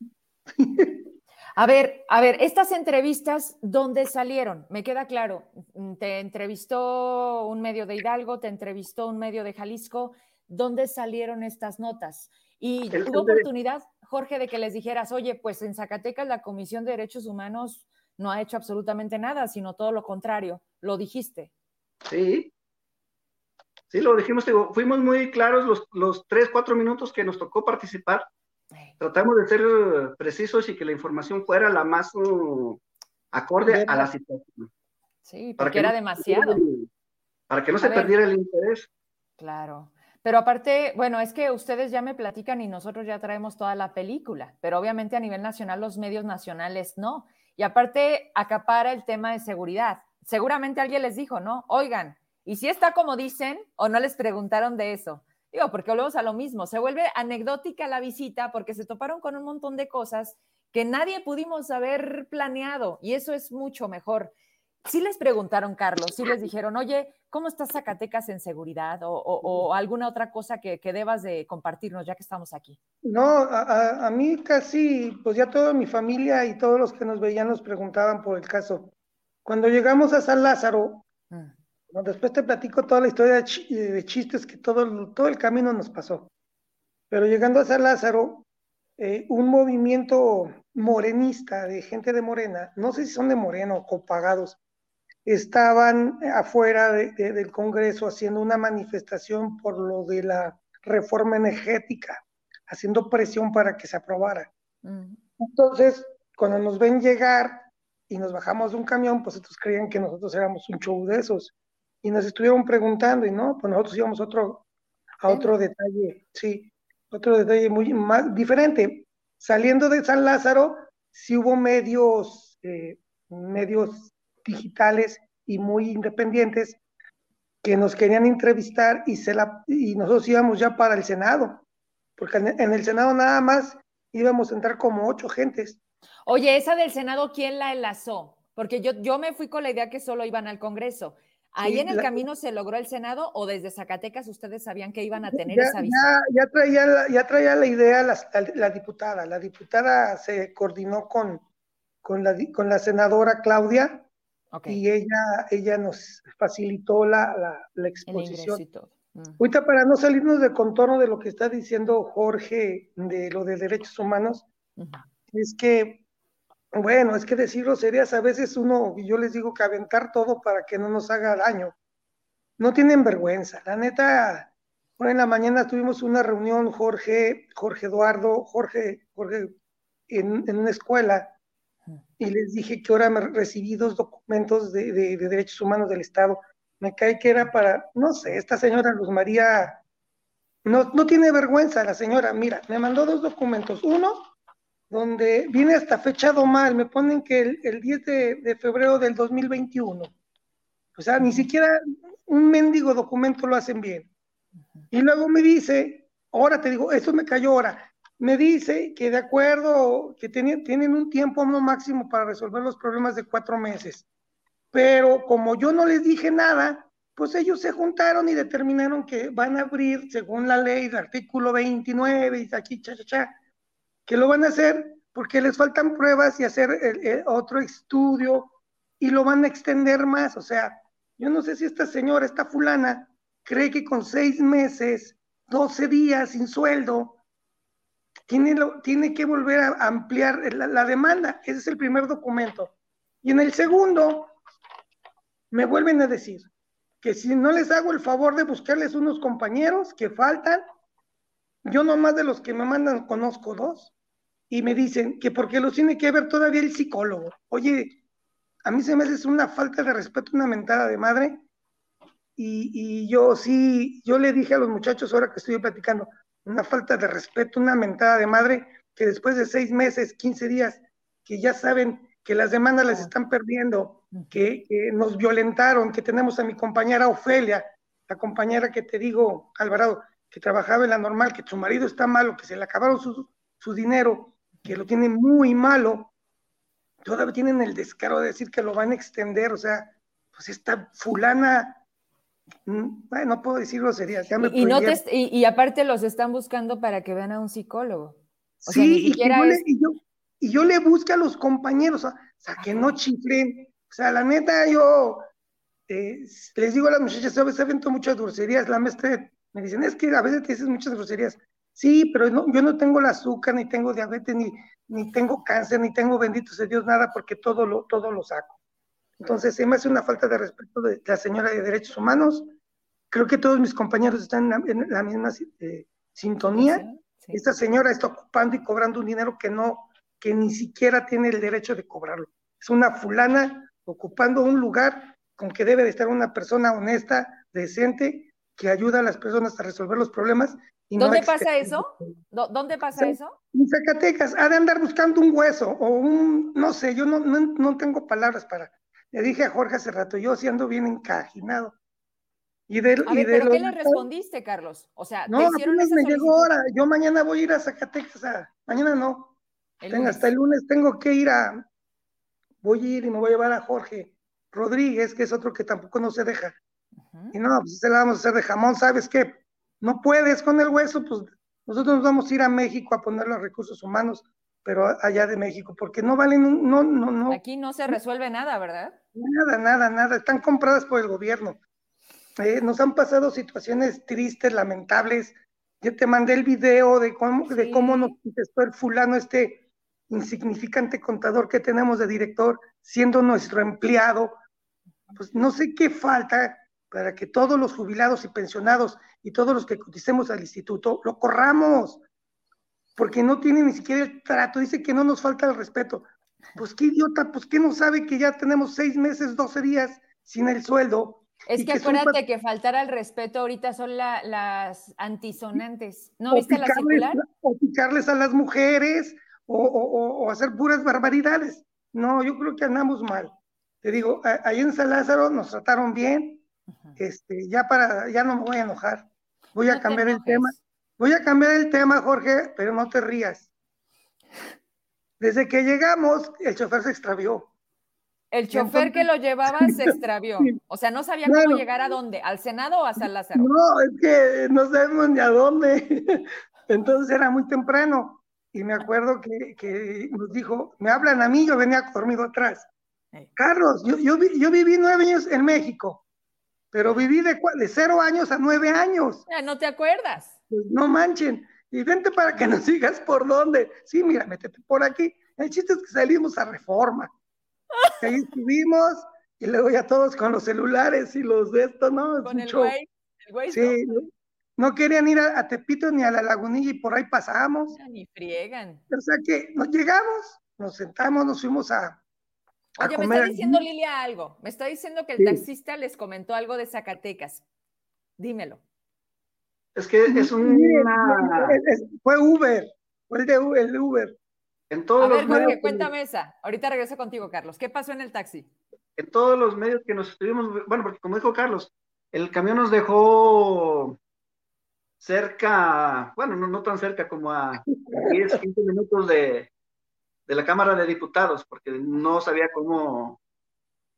A: A ver, a ver, estas entrevistas, ¿dónde salieron? Me queda claro, te entrevistó un medio de Hidalgo, te entrevistó un medio de Jalisco, ¿dónde salieron estas notas? Y hubo oportunidad, Jorge, de que les dijeras, oye, pues en Zacatecas la Comisión de Derechos Humanos no ha hecho absolutamente nada, sino todo lo contrario, lo dijiste.
D: Sí, sí, lo dijimos, fuimos muy claros los, los tres, cuatro minutos que nos tocó participar tratamos de ser eh, precisos y que la información fuera la más uh, acorde a la situación.
A: Sí, porque era demasiado.
D: para que no se perdiera el interés.
A: Claro. Pero aparte, bueno, es que ustedes ya me platican y nosotros ya traemos toda la película, pero obviamente a nivel nacional los medios nacionales no. Y aparte acapara el tema de seguridad. Seguramente alguien les dijo, ¿no? Oigan, ¿y si está como dicen o no les preguntaron de eso? Digo, porque volvemos a lo mismo, se vuelve anecdótica la visita porque se toparon con un montón de cosas que nadie pudimos haber planeado y eso es mucho mejor. Sí les preguntaron, Carlos, sí les dijeron, oye, ¿cómo está Zacatecas en seguridad o, alguna otra cosa que, debas de compartirnos ya que estamos aquí?
C: No, a, mí casi, pues ya toda mi familia y todos los que nos veían nos preguntaban por el caso. Cuando llegamos a San Lázaro, mm después te platico toda la historia de, chistes que todo, todo el camino nos pasó. Pero llegando a San Lázaro, eh, un movimiento morenista de gente de Morena, no sé si son de Moreno o pagados, estaban afuera del Congreso haciendo una manifestación por lo de la reforma energética, haciendo presión para que se aprobara. Mm. Entonces, cuando nos ven llegar y nos bajamos de un camión, pues estos creían que nosotros éramos un show de esos y nos estuvieron preguntando y no, pues nosotros íbamos otro, a otro detalle, sí, otro detalle muy más diferente. Saliendo de San Lázaro, sí hubo medios, eh, medios digitales y muy independientes que nos querían entrevistar y, se la, y nosotros íbamos ya para el Senado, porque en, el Senado nada más íbamos a entrar como ocho gentes.
A: Oye, esa del Senado, ¿quién la enlazó? Porque yo, yo me fui con la idea que solo iban al Congreso. ¿Ahí en el camino se logró el Senado o desde Zacatecas ustedes sabían que iban a tener esa
C: visita? Ya, traía, ya traía la idea la, diputada. La diputada se coordinó con, con, la, con la senadora Claudia y ella, ella nos facilitó la, la exposición. Mm. Ahorita para no salirnos de contorno de lo que está diciendo Jorge de lo de derechos humanos, es que bueno, es que decir groserías a veces uno, yo les digo que aventar todo para que no nos haga daño. No tienen vergüenza. La neta, hoy en la mañana tuvimos una reunión, Jorge, Jorge Eduardo, Jorge, Jorge, en, una escuela, y les dije que ahora me recibí dos documentos de, derechos humanos del Estado. Me cae que era para, no sé, esta señora Luz María, no, no tiene vergüenza la señora, mira, me mandó dos documentos, uno donde viene hasta fechado mal, me ponen que el, 10 de, febrero del 2021, o sea, ni siquiera un mendigo documento lo hacen bien. Y luego me dice, ahora te digo, esto me cayó ahora, me dice que de acuerdo, que tienen, tienen un tiempo no máximo para resolver los problemas de cuatro meses. Pero como yo no les dije nada, pues ellos se juntaron y determinaron que van a abrir, según la ley del artículo 29 y aquí, cha, cha, cha, que lo van a hacer porque les faltan pruebas y hacer otro estudio y lo van a extender más. O sea, yo no sé si esta señora, esta fulana, cree que con seis meses, 12 días sin sueldo, tiene, tiene que volver a ampliar la, demanda. Ese es el primer documento. Y en el segundo, me vuelven a decir que si no les hago el favor de buscarles unos compañeros que faltan, yo nomás de los que me mandan conozco dos, y me dicen que porque los tiene que ver todavía el psicólogo. Oye, a mí se me hace una falta de respeto, una mentada de madre, y, y yo sí, yo le dije a los muchachos ahora que estoy platicando, una falta de respeto, una mentada de madre, que después de seis meses, 15 días, que ya saben que las demandas las están perdiendo, que, nos violentaron, que tenemos a mi compañera Ofelia, la compañera que te digo, Alvarado, que trabajaba en la normal, que su marido está malo, que se le acabaron su, su dinero, que lo tiene muy malo, todavía tienen el descaro de decir que lo van a extender, o sea, pues esta fulana Mm, no puedo decir groserías. Ya me
A: y, no y, aparte los están buscando para que vean a un psicólogo.
C: sí, y, yo le, y, yo, le busco a los compañeros, o sea, que no chiflen. O sea, la neta, yo eh, les digo a las muchachas, a veces avento muchas groserías. La maestra me dicen, es que a veces te dices muchas groserías. Sí, pero no, yo no tengo el azúcar, ni tengo diabetes, ni, ni tengo cáncer, ni tengo, bendito sea Dios, nada, porque todo lo, todo lo saco. Entonces, se me hace una falta de respeto de la señora de Derechos Humanos. Creo que todos mis compañeros están en la, misma eh, sintonía. Esta señora está ocupando y cobrando un dinero que no, que ni siquiera tiene el derecho de cobrarlo. Es una fulana ocupando un lugar con que debe de estar una persona honesta, decente, que ayuda a las personas a resolver los problemas.
A: ¿Dónde pasa eso? ¿Dónde pasa eso?
C: En Zacatecas, ha de andar buscando un hueso o un, no sé, yo no, no tengo palabras para, le dije a Jorge hace rato, yo sí ando bien encajinado.
A: Y de, a ¿pero qué le respondiste, Carlos? O sea,
C: no, apenas me llegó ahora. Yo mañana voy a ir a Zacatecas. mañana no. hasta el lunes tengo que ir a. Voy a ir y me voy a llevar a Jorge Rodríguez, que es otro que tampoco no se deja. Y no, pues se la vamos a hacer de jamón, ¿sabes qué? No puedes con el hueso, pues nosotros nos vamos a ir a México a poner los recursos humanos pero allá de México, porque no valen, no, no, no.
A: Aquí no se resuelve nada, ¿verdad?
C: Nada, nada, nada, están compradas por el gobierno. Eh, nos han pasado situaciones tristes, lamentables. Yo te mandé el video de cómo, de cómo nos contestó el fulano, este insignificante contador que tenemos de director, siendo nuestro empleado. Pues no sé qué falta para que todos los jubilados y pensionados y todos los que coticemos al instituto lo corramos porque no tiene ni siquiera el trato, dice que no nos falta el respeto. Pues qué idiota, pues que no sabe que ya tenemos seis meses, doce días sin el sueldo.
A: Es que, acuérdate que faltar al respeto ahorita son las antisonantes. ¿No viste la circular?
C: O picarles a las mujeres o, hacer puras barbaridades. No, yo creo que andamos mal. Te digo, ahí en San Lázaro nos trataron bien. Este, ya para, ya no me voy a enojar. Voy a cambiar el tema. Voy a cambiar el tema, Jorge, pero no te rías. Desde que llegamos, el chofer se extravió.
A: El chofer que lo llevaba se extravió. O sea, no sabía cómo llegar a dónde, al Senado o a San Lázaro.
C: No, es que no sabemos ni a dónde. Entonces era muy temprano. Y me acuerdo que, nos dijo, me hablan a mí, yo venía dormido atrás. Carlos, yo, yo, yo viví nueve años en México, pero viví de, de cero años a nueve años.
A: Ya, no te acuerdas.
C: Pues no manchen, y vente para que nos digas por dónde. Sí, mira, métete por aquí. El chiste es que salimos a reforma. ahí estuvimos, y luego ya todos con los celulares y los de esto, ¿no?
A: Con el güey, el güey.
C: Sí, no. querían ir a, Tepito ni a la lagunilla y por ahí pasamos.
A: ni friegan.
C: O sea que nos llegamos, nos sentamos, nos fuimos a,
A: Oye, me está diciendo Lilia algo. Me está diciendo que el taxista les comentó algo de Zacatecas. Dímelo.
D: Es que es un.
C: fue Uber. Fue el de Uber.
D: En todos
A: a
D: ver,
A: los Jorge, cuéntame esa. Ahorita regreso contigo, Carlos. ¿Qué pasó en el taxi?
D: En todos los medios que nos estuvimos, bueno, porque como dijo Carlos, el camión nos dejó cerca, bueno, no, tan cerca como a 10, 15 minutos de, de, la Cámara de Diputados, porque no sabía cómo,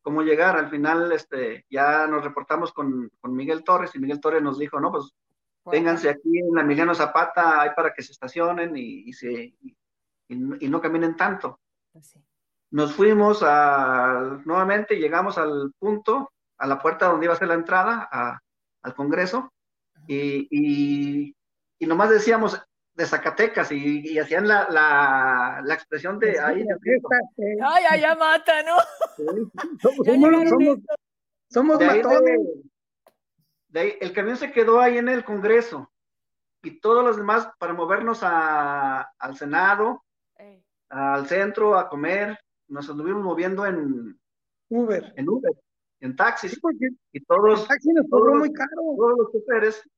D: cómo llegar. Al final, este, ya nos reportamos con, con Miguel Torres y Miguel Torres nos dijo, no, pues vénganse aquí en la Emiliano Zapata, hay para que se estacionen y, se, y, no caminen tanto. Pues nos fuimos a, nuevamente, llegamos al punto, a la puerta donde iba a ser la entrada al Congreso, y, y, nomás decíamos de Zacatecas y, hacían la, la, la, expresión de ahí.
A: Ay, ay, ya mata, ¿no?
C: somos, somos, matones.
D: De ahí, el camión se quedó ahí en el Congreso y todos los demás para movernos a, al Senado, al centro, a comer, nos anduvimos moviendo en
C: Uber.
D: En Uber, en taxis. y todos,
C: todos, muy caro.
D: todos los choferes,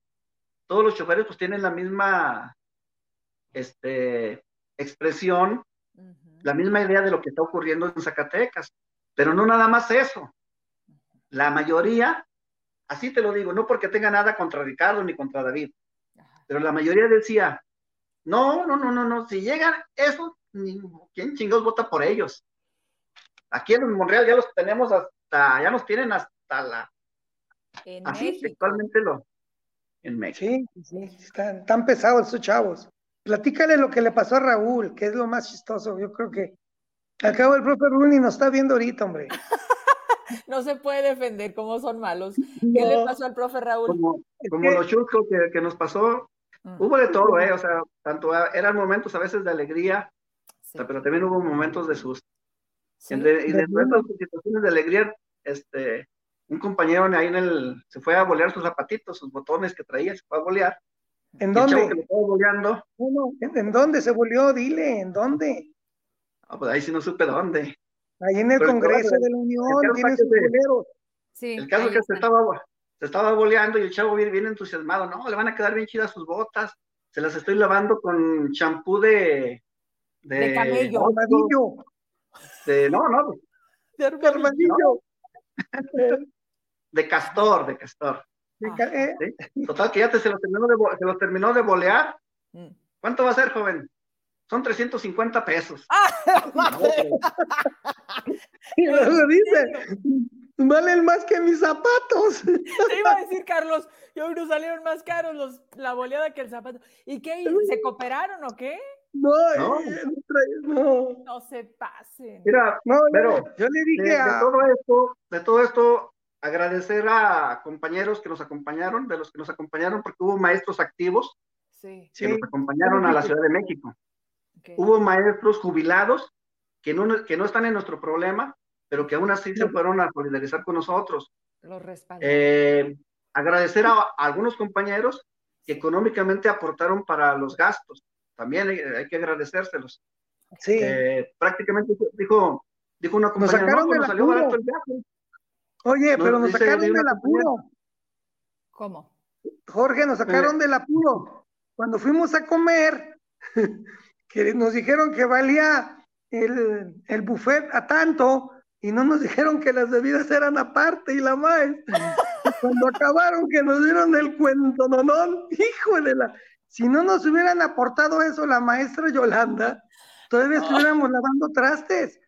D: todos los choferes pues tienen la misma este, expresión, la misma idea de lo que está ocurriendo en Zacatecas. Pero no nada más eso. La mayoría Así te lo digo, no porque tenga nada contra Ricardo ni contra David, pero la mayoría decía, no, no, no, no, no, si llegan eso, ¿quién chingados vota por ellos? Aquí en Monreal ya los tenemos hasta, ya nos tienen hasta la...
A: En
D: así actualmente lo... En México.
C: Sí, sí, están tan pesados esos chavos. Platícale lo que le pasó a Raúl, que es lo más chistoso. Yo creo que al cabo el propio Raúl nos está viendo ahorita, hombre.
A: no se puede defender cómo son malos. ¿Qué le pasó al profe Raúl?
D: Como, como los chuscos que, nos pasó, mm. hubo de todo, ¿eh? O sea, tanto eran momentos a veces de alegría, pero también hubo momentos de susto. y dentro de estas situaciones de alegría, este, un compañero ahí en el, se fue a bolear sus zapatitos, sus botones que traía, se fue a bolear.
C: ¿En dónde? ¿En dónde se boleó? Dile, ¿en dónde?
D: Ah, pues ahí sí no supe dónde.
C: Ahí en el Congreso de la Unión tiene sus boleros.
D: Sí, el caso es que se estaba, se estaba boleando y el chavo viene bien entusiasmado. No, le van a quedar bien chidas sus botas. Se las estoy lavando con champú de.
A: De, de camello.
D: De, no, no.
C: De armadillo.
D: De castor, de castor. ¿Eh? Total, que ya te se lo terminó de, se lo terminó de bolear. Mm. ¿Cuánto va a ser, joven? Son 350 pesos. ¡Ah,
C: y luego dice, valen más que mis zapatos.
A: Te iba a decir, Carlos, yo nos salieron más caros los, la boleada que el zapato. ¿Y qué? ¿Se cooperaron o qué?
C: No, no, eh, no.
A: no se pasen.
D: Mira, pero yo le dije a... todo esto, de todo esto, agradecer a compañeros que nos acompañaron, de los que nos acompañaron, porque hubo maestros activos que nos acompañaron a la Ciudad de México. Hubo maestros jubilados que no, que no están en nuestro problema, pero que aún así se fueron a solidarizar con nosotros.
A: Los
D: eh, agradecer a, algunos compañeros que económicamente aportaron para los gastos. También hay, que agradecérselos.
C: Sí.
D: Eh, prácticamente dijo, dijo una compañera,
C: nos sacaron salió barato el viaje. Oye, pero nos sacaron del apuro.
A: ¿Cómo?
C: Jorge, nos sacaron del apuro. Cuando fuimos a comer, que nos dijeron que valía el, el buffet a tanto y no nos dijeron que las bebidas eran aparte y la más. Cuando acabaron que nos dieron el cuento, no, no, híjole, la, si no nos hubieran aportado eso la maestra Yolanda, todavía estuviéramos lavando trastes.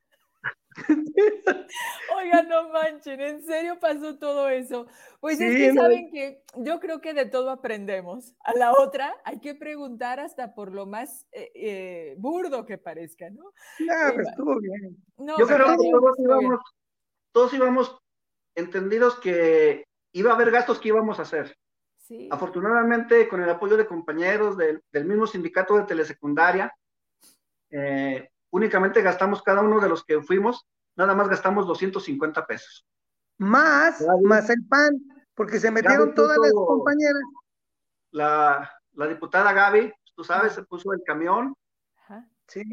A: Oiga, no manchen, ¿en serio pasó todo eso? Pues es que saben que yo creo que de todo aprendemos. A la otra hay que preguntar hasta por lo más eh, eh, burdo que parezca, ¿no?
C: Claro, estuvo bien.
D: yo creo que todos íbamos, todos íbamos entendidos que iba a haber gastos que íbamos a hacer. Sí. Afortunadamente, con el apoyo de compañeros del, mismo sindicato de telesecundaria, eh, únicamente gastamos cada uno de los que fuimos, nada más gastamos 250 pesos.
C: Más, más el pan, porque se metieron todas las compañeras.
D: La, la, diputada Gaby, tú sabes, se puso el camión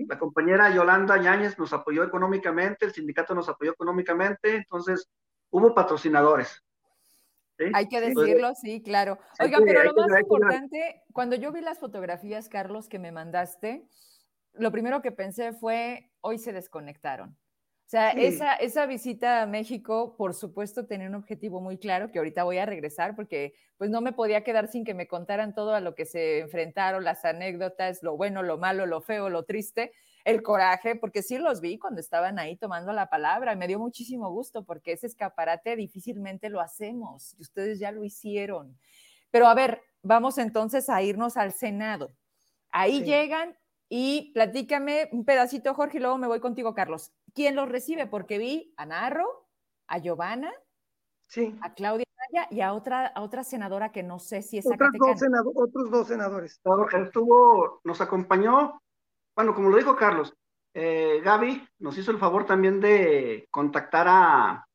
D: La compañera Yolanda Yáñez nos apoyó económicamente, el sindicato nos apoyó económicamente, entonces hubo patrocinadores.
A: Hay que decirlo, sí, claro. Oiga, pero lo más importante, cuando yo vi las fotografías, Carlos, que me mandaste, lo primero que pensé fue, hoy se desconectaron. O sea, esa, esa visita a México, por supuesto, tenía un objetivo muy claro, que ahorita voy a regresar, porque pues no me podía quedar sin que me contaran todo a lo que se enfrentaron, las anécdotas, lo bueno, lo malo, lo feo, lo triste, el coraje, porque sí los vi cuando estaban ahí tomando la palabra. Me dio muchísimo gusto, porque ese escaparate difícilmente lo hacemos, y ustedes ya lo hicieron. Pero a ver, vamos entonces a irnos al Senado. Ahí llegan y platícame un pedacito, Jorge, y luego me voy contigo, Carlos. ¿Quién los recibe? Porque vi a Narro, a Giovanna,
C: sí.
A: a Claudia Maya y a otra, a otra senadora que no sé si es
C: dos Otros dos senadores.
D: Estuvo, nos acompañó, bueno, como lo dijo Carlos, eh, Gaby nos hizo el favor también de contactar a,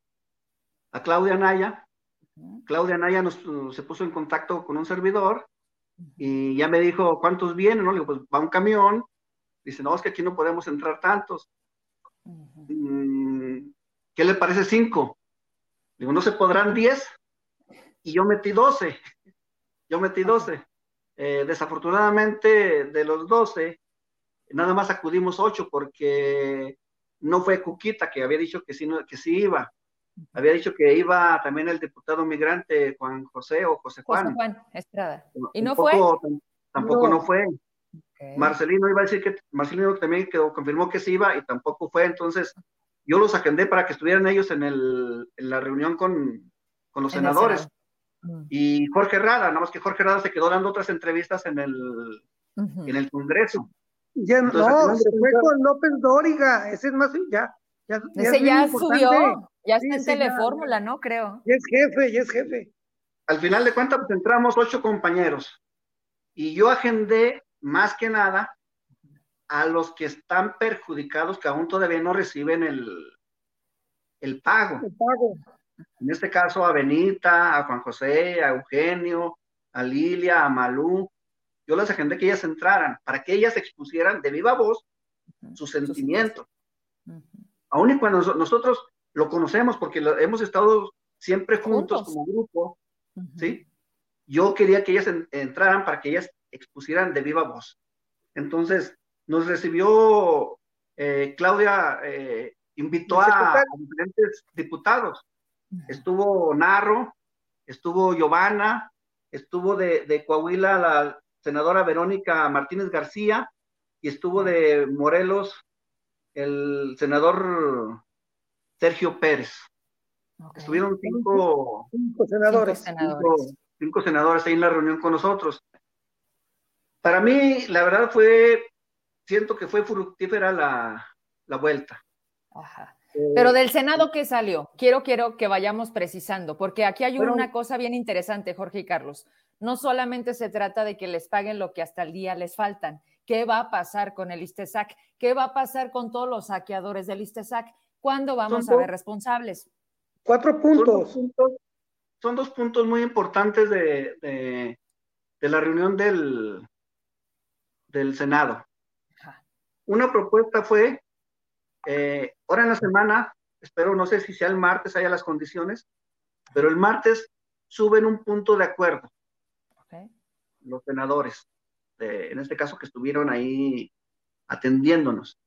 D: a Claudia Naya. Claudia Naya nos, se puso en contacto con un servidor y ya me dijo, ¿cuántos vienen? ¿no? Le digo, pues va un camión. Dice, no, es que aquí no podemos entrar tantos. Mm, ¿Qué le parece cinco? Digo, no se podrán diez. Y yo metí doce. Yo metí doce. Eh, desafortunadamente, de los doce, nada más acudimos ocho porque no fue Cuquita que había dicho que sí, que sí iba. Había dicho que iba también el diputado migrante Juan José o José Juan.
A: José Juan Estrada. ¿Y no fue?
D: Tampoco no, fue. Marcelino iba a decir que Marcelino también quedó, confirmó que sí iba y tampoco fue. Entonces, yo los agendé para que estuvieran ellos en, el, en la reunión con, con los senadores. Mm. Y Jorge Rada, nada más que Jorge Rada se quedó dando otras entrevistas en el, en el Congreso.
C: Ya no, se fue con López Dóriga, ese es más, ya,
A: ya, ese ya subió, ya está en Telefórmula, ¿no? Creo.
C: Ya es jefe, ya es jefe.
D: Al final de cuentas, pues entramos ocho compañeros. Y yo agendé más que nada a los que están perjudicados, que aún todavía no reciben el, el pago.
C: El pago.
D: En este caso, a Benita, a Juan José, a Eugenio, a Lilia, a Malú. Yo les agendé que ellas entraran para que ellas expusieran de viva voz sus sentimientos aún y cuando nosotros lo conocemos, porque hemos estado siempre juntos, como grupo, ¿sí? Yo quería que ellas entraran para que ellas expusieran de viva voz. Entonces, nos recibió eh, Claudia, eh, invitó a, diferentes diputados. Estuvo Narro, estuvo Giovanna, estuvo de, de Coahuila la senadora Verónica Martínez García y estuvo de Morelos el senador Sergio Pérez. Estuvieron cinco,
C: senadores.
D: Cinco senadores. ahí en la reunión con nosotros. Para mí, la verdad fue, siento que fue fructífera la, la vuelta.
A: Eh, Pero del Senado, ¿qué salió? Quiero, quiero que vayamos precisando, porque aquí hay una cosa bien interesante, Jorge y Carlos. No solamente se trata de que les paguen lo que hasta el día les faltan, ¿Qué va a pasar con el ISTESAC? ¿Qué va a pasar con todos los saqueadores del ISTESAC? ¿Cuándo vamos a ver responsables?
C: Cuatro puntos.
D: Son dos puntos, muy importantes de, la reunión del, del Senado. Una propuesta fue, eh, ahora en la semana, espero, no sé si sea el martes, haya las condiciones, pero el martes suben un punto de acuerdo los senadores en este caso que estuvieron ahí atendiéndonos.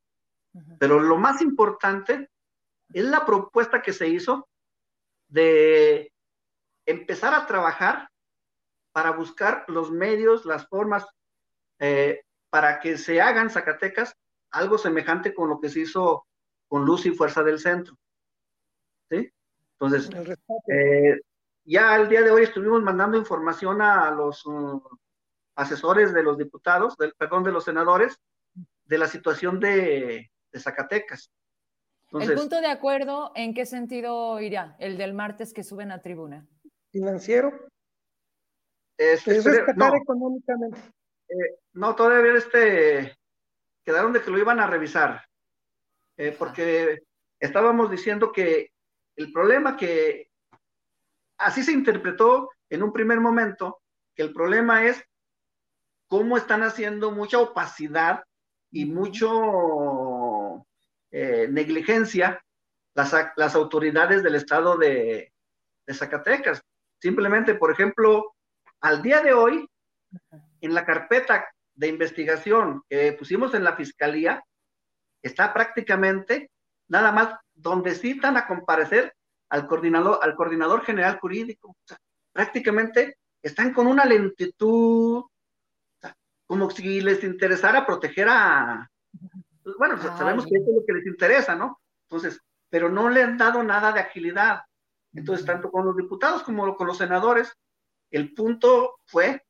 D: Pero lo más importante es la propuesta que se hizo de empezar a trabajar para buscar los medios, las formas, eh, para que se hagan Zacatecas algo semejante con lo que se hizo con Luz y Fuerza del Centro. ¿Sí? Entonces, eh, ya el día de hoy estuvimos mandando información a los uh, asesores de los diputados, del, perdón, de los senadores, de la situación de, Zacatecas.
A: ¿El punto de acuerdo en qué sentido irá? El del martes que suben a tribuna.
C: ¿Financiero?
D: Es,
C: rescatar económicamente.
D: Eh, no, todavía este, quedaron de que lo iban a revisar, eh, porque estábamos diciendo que el problema que así se interpretó en un primer momento, que el problema es cómo están haciendo mucha opacidad y mucho eh, negligencia las, las, autoridades del estado de, de Zacatecas. Simplemente, por ejemplo, al día de hoy, en la carpeta de investigación que pusimos en la fiscalía, está prácticamente nada más donde citan a comparecer al coordinador, al coordinador general jurídico. prácticamente están con una lentitud, como si les interesara proteger a, pues, bueno, sabemos que eso es lo que les interesa, ¿no? Entonces, pero no le han dado nada de agilidad. Entonces, tanto con los diputados como con los senadores, el punto fue,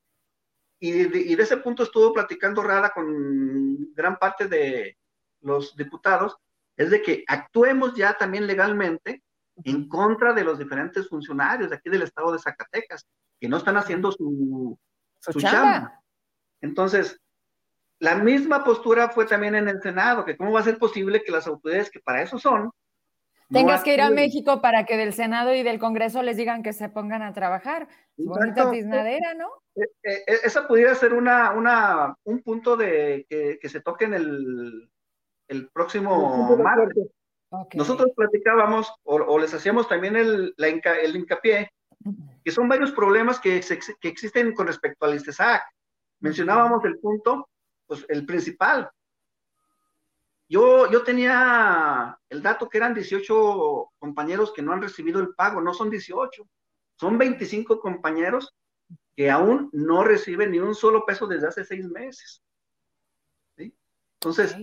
D: y de, ese punto estuvo platicando Rada con gran parte de los diputados, es de que actuemos ya también legalmente en contra de los diferentes funcionarios de aquí del estado de Zacatecas, que no están haciendo su, su, chamba. Entonces, la misma postura fue también en el Senado, que cómo va a ser posible que las autoridades que para eso son,
A: Tengas que ir a México para que del Senado y del Congreso les digan que se pongan a trabajar. Bonita tiznadera, ¿no?
D: Eh, eh, eh, esa pudiera ser una, una, un punto de que, se toque en el, el próximo martes. Nosotros platicábamos o, les hacíamos también el, la el hincapié que son varios problemas que, que existen con respecto al ISTESAC. Mencionábamos el punto, pues el principal, yo, yo tenía el dato que eran 18 compañeros que no han recibido el pago, no son 18, son 25 compañeros que aún no reciben ni un solo peso desde hace seis meses. Entonces,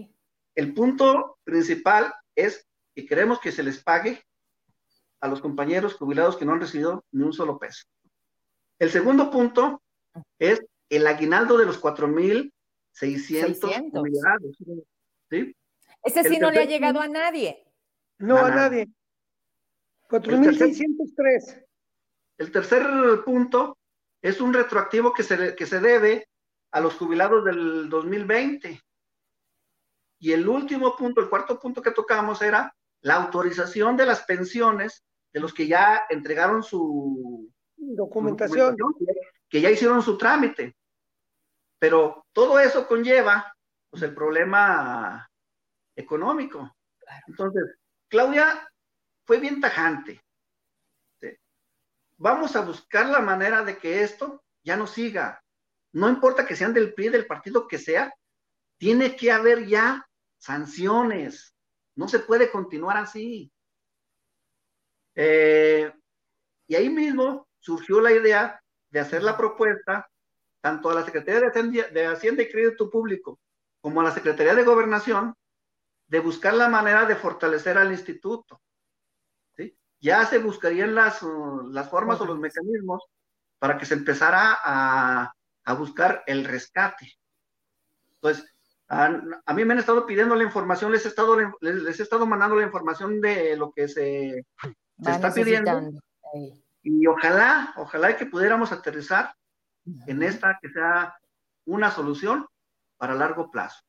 D: el punto principal es que queremos que se les pague a los compañeros jubilados que no han recibido ni un solo peso. El segundo punto es el aguinaldo de los 4.600 jubilados. ¿sí?
A: Ese sí no le ha llegado a nadie.
C: No, a, nadie. 4.603.
D: El tercer punto es un retroactivo que se, que se debe a los jubilados del 2020. Y el último punto, el cuarto punto que tocamos era la autorización de las pensiones de los que ya entregaron su
C: documentación,
D: que ya hicieron su trámite. Pero todo eso conlleva pues el problema económico. Entonces, Claudia fue bien tajante. Vamos a buscar la manera de que esto ya no siga. No importa que sean del PRI, del partido que sea, tiene que haber ya sanciones. No se puede continuar así. Eh, y ahí mismo surgió la idea de hacer la propuesta tanto a la Secretaría de Hacienda y Crédito Público como a la Secretaría de Gobernación de buscar la manera de fortalecer al instituto. ¿sí? Ya se buscarían las, uh, las formas o los mecanismos para que se empezara a, a buscar el rescate. Entonces, a, a, mí me han estado pidiendo la información, les he estado, les, he estado mandando la información de lo que se, se está pidiendo. Y ojalá, ojalá que pudiéramos aterrizar en esta que sea una solución para largo plazo.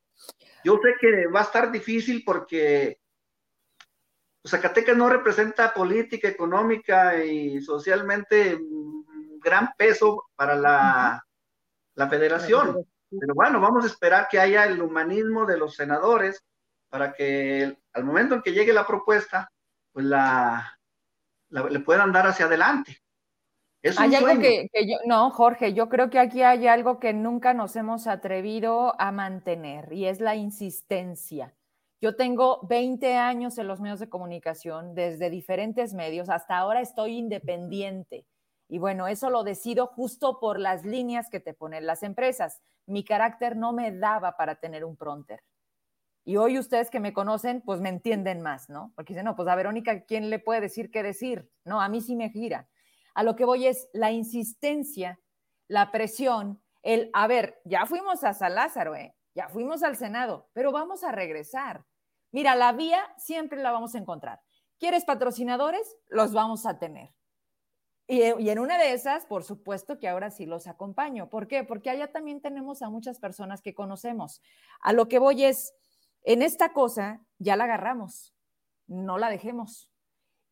D: Yo sé que va a estar difícil porque pues, Zacatecas no representa política, económica y socialmente gran peso para la, la federación. Pero bueno, vamos a esperar que haya el humanismo de los senadores para que al momento en que llegue la propuesta, pues la, le puedan dar hacia adelante.
A: Hay algo que, que, yo, no, Jorge, yo creo que aquí hay algo que nunca nos hemos atrevido a mantener y es la insistencia. Yo tengo 20 años en los medios de comunicación, desde diferentes medios, hasta ahora estoy independiente. Y bueno, eso lo decido justo por las líneas que te ponen las empresas. Mi carácter no me daba para tener un pronter. Y hoy ustedes que me conocen, pues me entienden más, ¿no? Porque dicen, no, pues a Verónica, ¿quién le puede decir qué decir? No, a mí sí me gira. A lo que voy es la insistencia, la presión, el, a ver, ya fuimos a San Lázaro, ¿eh? ya fuimos al Senado, pero vamos a regresar. Mira, la vía siempre la vamos a encontrar. ¿Quieres patrocinadores? Los vamos a tener. Y, en una de esas, por supuesto que ahora sí los acompaño. ¿Por qué? Porque allá también tenemos a muchas personas que conocemos. A lo que voy es, en esta cosa ya la agarramos, no la dejemos.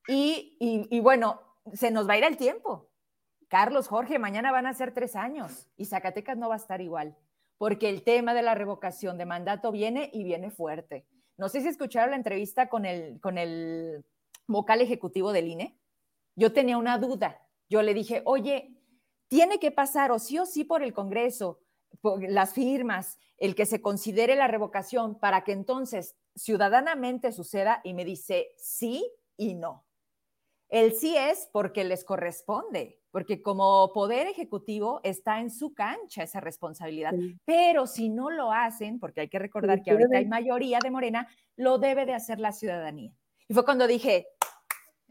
A: Y, y bueno, se nos va a ir el tiempo. Carlos, Jorge, mañana van a ser tres años y Zacatecas no va a estar igual. porque el tema de la revocación de mandato viene y viene fuerte. No sé si escucharon la entrevista con el, con el vocal ejecutivo del INE. Yo tenía una duda. Yo le dije, oye, tiene que pasar o sí o sí por el Congreso, las firmas, el que se considere la revocación para que entonces ciudadanamente suceda y me dice sí y no. El sí es porque les corresponde, porque como poder ejecutivo está en su cancha esa responsabilidad. Pero si no lo hacen, porque hay que recordar que ahorita hay mayoría de Morena, lo debe de hacer la ciudadanía. Y fue cuando dije,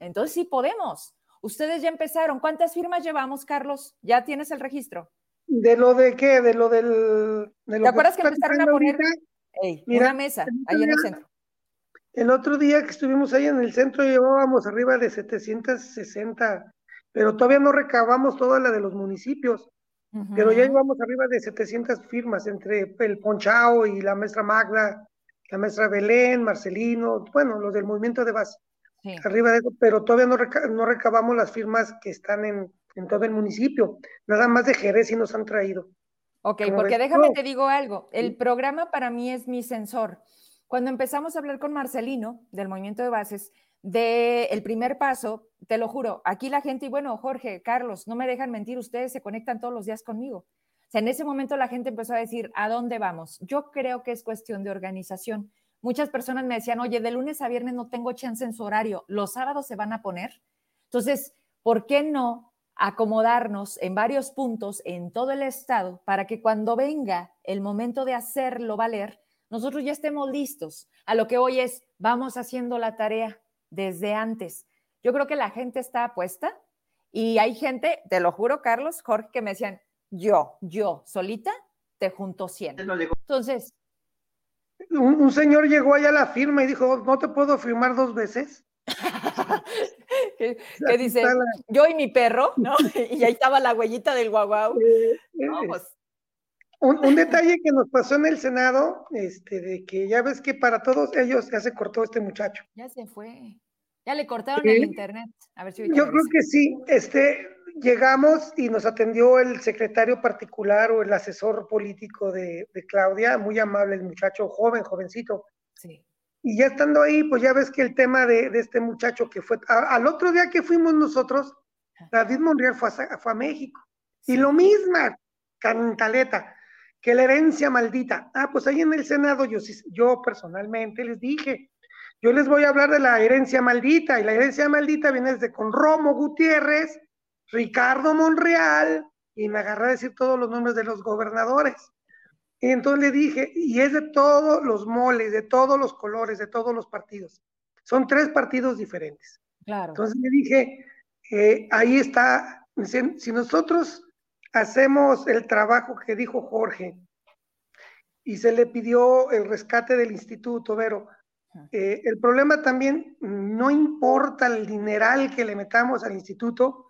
A: entonces sí podemos. Ustedes ya empezaron. ¿Cuántas firmas llevamos, Carlos? ¿Ya tienes el registro?
C: ¿De lo de qué? ¿De lo del...?
A: ¿Te acuerdas que empezaron a poner una mesa ahí en el centro?
C: El otro día que estuvimos ahí en el centro llevábamos arriba de 760 pero todavía no recabamos toda la de los municipios, pero ya llevamos arriba de 700 firmas entre el Ponchao y la maestra Magda, la maestra Belén, Marcelino, bueno, los del movimiento de base. Arriba de eso, pero todavía no, no recabamos las firmas que están en, en, todo el municipio. Nada más de Jerez y nos han traído.
A: Ok, porque déjame te digo algo. El programa para mí es mi sensor. Cuando empezamos a hablar con Marcelino del movimiento de bases, del el primer paso, te lo juro, aquí la gente, y bueno, Jorge, Carlos, no me dejan mentir, ustedes se conectan todos los días conmigo. O sea, en ese momento la gente empezó a decir, ¿a dónde vamos? Yo creo que es cuestión de organización. Muchas personas me decían, oye, de lunes a viernes no tengo chance en su horario, los sábados se van a poner. Entonces, ¿por qué no acomodarnos en varios puntos en todo el estado para que cuando venga el momento de hacerlo valer, nosotros ya estemos listos? A lo que hoy es, vamos haciendo la tarea desde antes. Yo creo que la gente está apuesta y hay gente, te lo juro, Carlos, Jorge, que me decían, yo, yo, solita, te junto 100. Entonces...
C: Un, señor llegó allá a la firma y dijo, no te puedo firmar dos veces.
A: ¿Qué dice, yo y mi perro, ¿no? y ahí estaba la huellita del guaguau.
C: Vamos. Un, detalle que nos pasó en el Senado, este, de que ya ves que para todos ellos ya se cortó este muchacho.
A: Ya se fue. Ya le cortaron el internet. A ver si
C: yo creo que sí. Este, llegamos y nos atendió el secretario particular o el asesor político de, Claudia, muy amable el muchacho, joven, jovencito. Sí. Y ya estando ahí, pues ya ves que el tema de, este muchacho que fue, al otro día que fuimos nosotros, David Monreal fue a, fue a México. Y lo misma, cantaleta que la herencia maldita. Ah, pues ahí en el Senado yo, yo personalmente les dije, yo les voy a hablar de la herencia maldita, y la herencia maldita viene desde con Romo Gutiérrez, Ricardo Monreal, y me agarré a decir todos los nombres de los gobernadores. Y entonces le dije, y es de todos los moles, de todos los colores, de todos los partidos. Son tres partidos diferentes. Claro. Entonces le dije, eh, ahí está, si nosotros hacemos el trabajo que dijo Jorge y se le pidió el rescate del instituto, pero eh, el problema también no importa el dineral que le metamos al instituto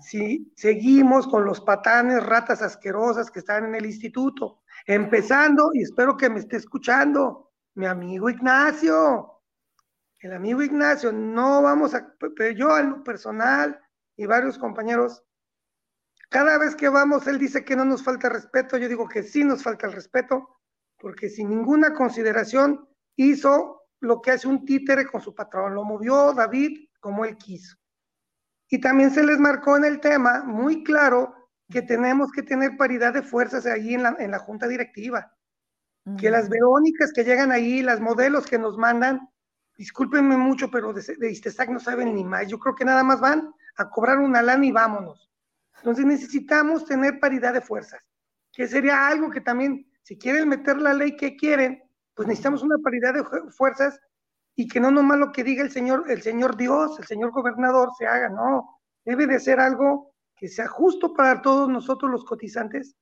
C: si seguimos con los patanes, ratas asquerosas que están en el instituto. Empezando, y espero que me esté escuchando, mi amigo Ignacio. El amigo Ignacio, no vamos a, pero yo en lo personal y varios compañeros cada vez que vamos, él dice que no nos falta respeto, yo digo que sí nos falta el respeto, porque sin ninguna consideración hizo lo que hace un títere con su patrón, lo movió David como él quiso. Y también se les marcó en el tema muy claro que tenemos que tener paridad de fuerzas ahí en la, en la junta directiva. Que las Verónicas que llegan ahí, las modelos que nos mandan, discúlpenme mucho, pero de, de Istestac no saben ni más. Yo creo que nada más van a cobrar una lana y vámonos. Entonces necesitamos tener paridad de fuerzas, que sería algo que también, si quieren meter la ley que quieren, pues necesitamos una paridad de fuerzas y que no nomás lo que diga el señor, el señor Dios, el señor gobernador se haga, no, debe de ser algo que sea justo para todos nosotros los cotizantes,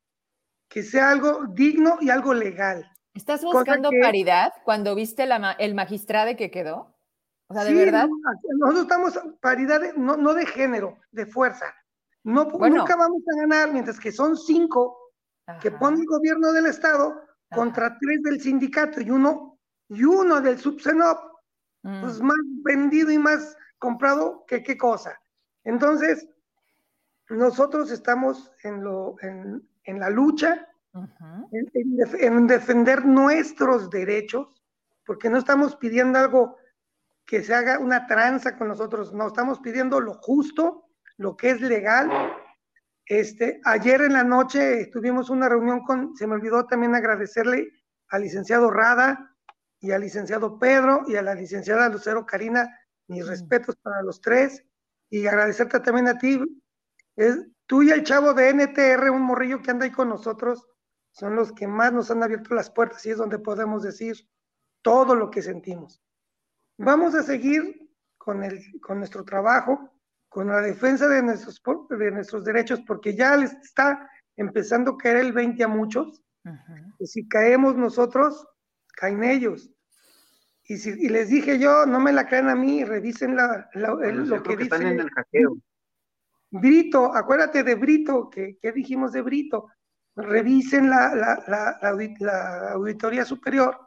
C: que sea algo digno y algo legal.
A: ¿Estás buscando paridad cuando viste el magistrado que quedó? O sea, de verdad.
C: Nosotros estamos paridad, no, no de género, de fuerza. No, nunca vamos a ganar, mientras que son cinco que pone el gobierno del Estado contra tres del sindicato y uno, y uno del Subsenop, pues mm. más vendido y más comprado que qué cosa. Entonces, nosotros estamos en, lo, en, la lucha en, defender nuestros derechos, porque no estamos pidiendo algo que se haga una tranza con nosotros, no, estamos pidiendo lo justo, lo que es legal. Este, ayer en la noche tuvimos una reunión con, se me olvidó también agradecerle al licenciado Rada y al licenciado Pedro y a la licenciada Lucero Karina, mis respetos para los tres, y agradecerte también a ti. Es, tú y el chavo de NTR, un morrillo que anda ahí con nosotros, son los que más nos han abierto las puertas y es donde podemos decir todo lo que sentimos. Vamos a seguir con, el, con nuestro trabajo, con la defensa de nuestros, de nuestros derechos, porque ya les está empezando a caer el 20 a muchos. Y si caemos nosotros, caen ellos. Y, si, y les dije yo, no me la crean a mí, revisen la, lo que, dice. en el hackeo. Brito, acuérdate de Brito, que, dijimos de Brito. Revisen la, la auditoría superior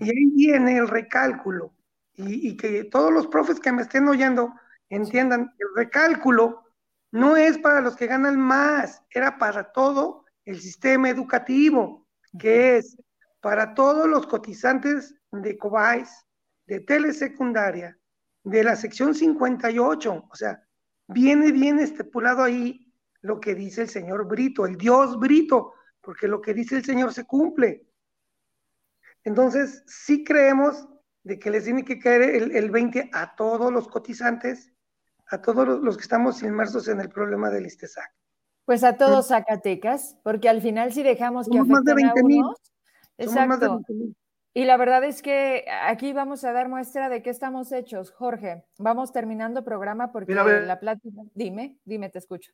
C: y ahí viene el recálculo. Y, y, que todos los profes que me estén oyendo entiendan, el recálculo no es para los que ganan más, era para todo el sistema educativo, que es para todos los cotizantes de COBAIS, de telesecundaria, de la sección 58. O sea, viene bien estipulado ahí lo que dice el señor Brito, el Dios Brito, porque lo que dice el señor se cumple. Entonces, sí creemos de que les tiene que caer el, 20 a todos los cotizantes, a todos los, que estamos inmersos en el problema del ISTESAC.
A: Pues a todos Zacatecas, porque al final si dejamos que afecten más de 20, a unos, exacto. Y la verdad es que aquí vamos a dar muestra de qué estamos hechos, Jorge. Vamos terminando programa porque la plática. Dime, dime, te escucho.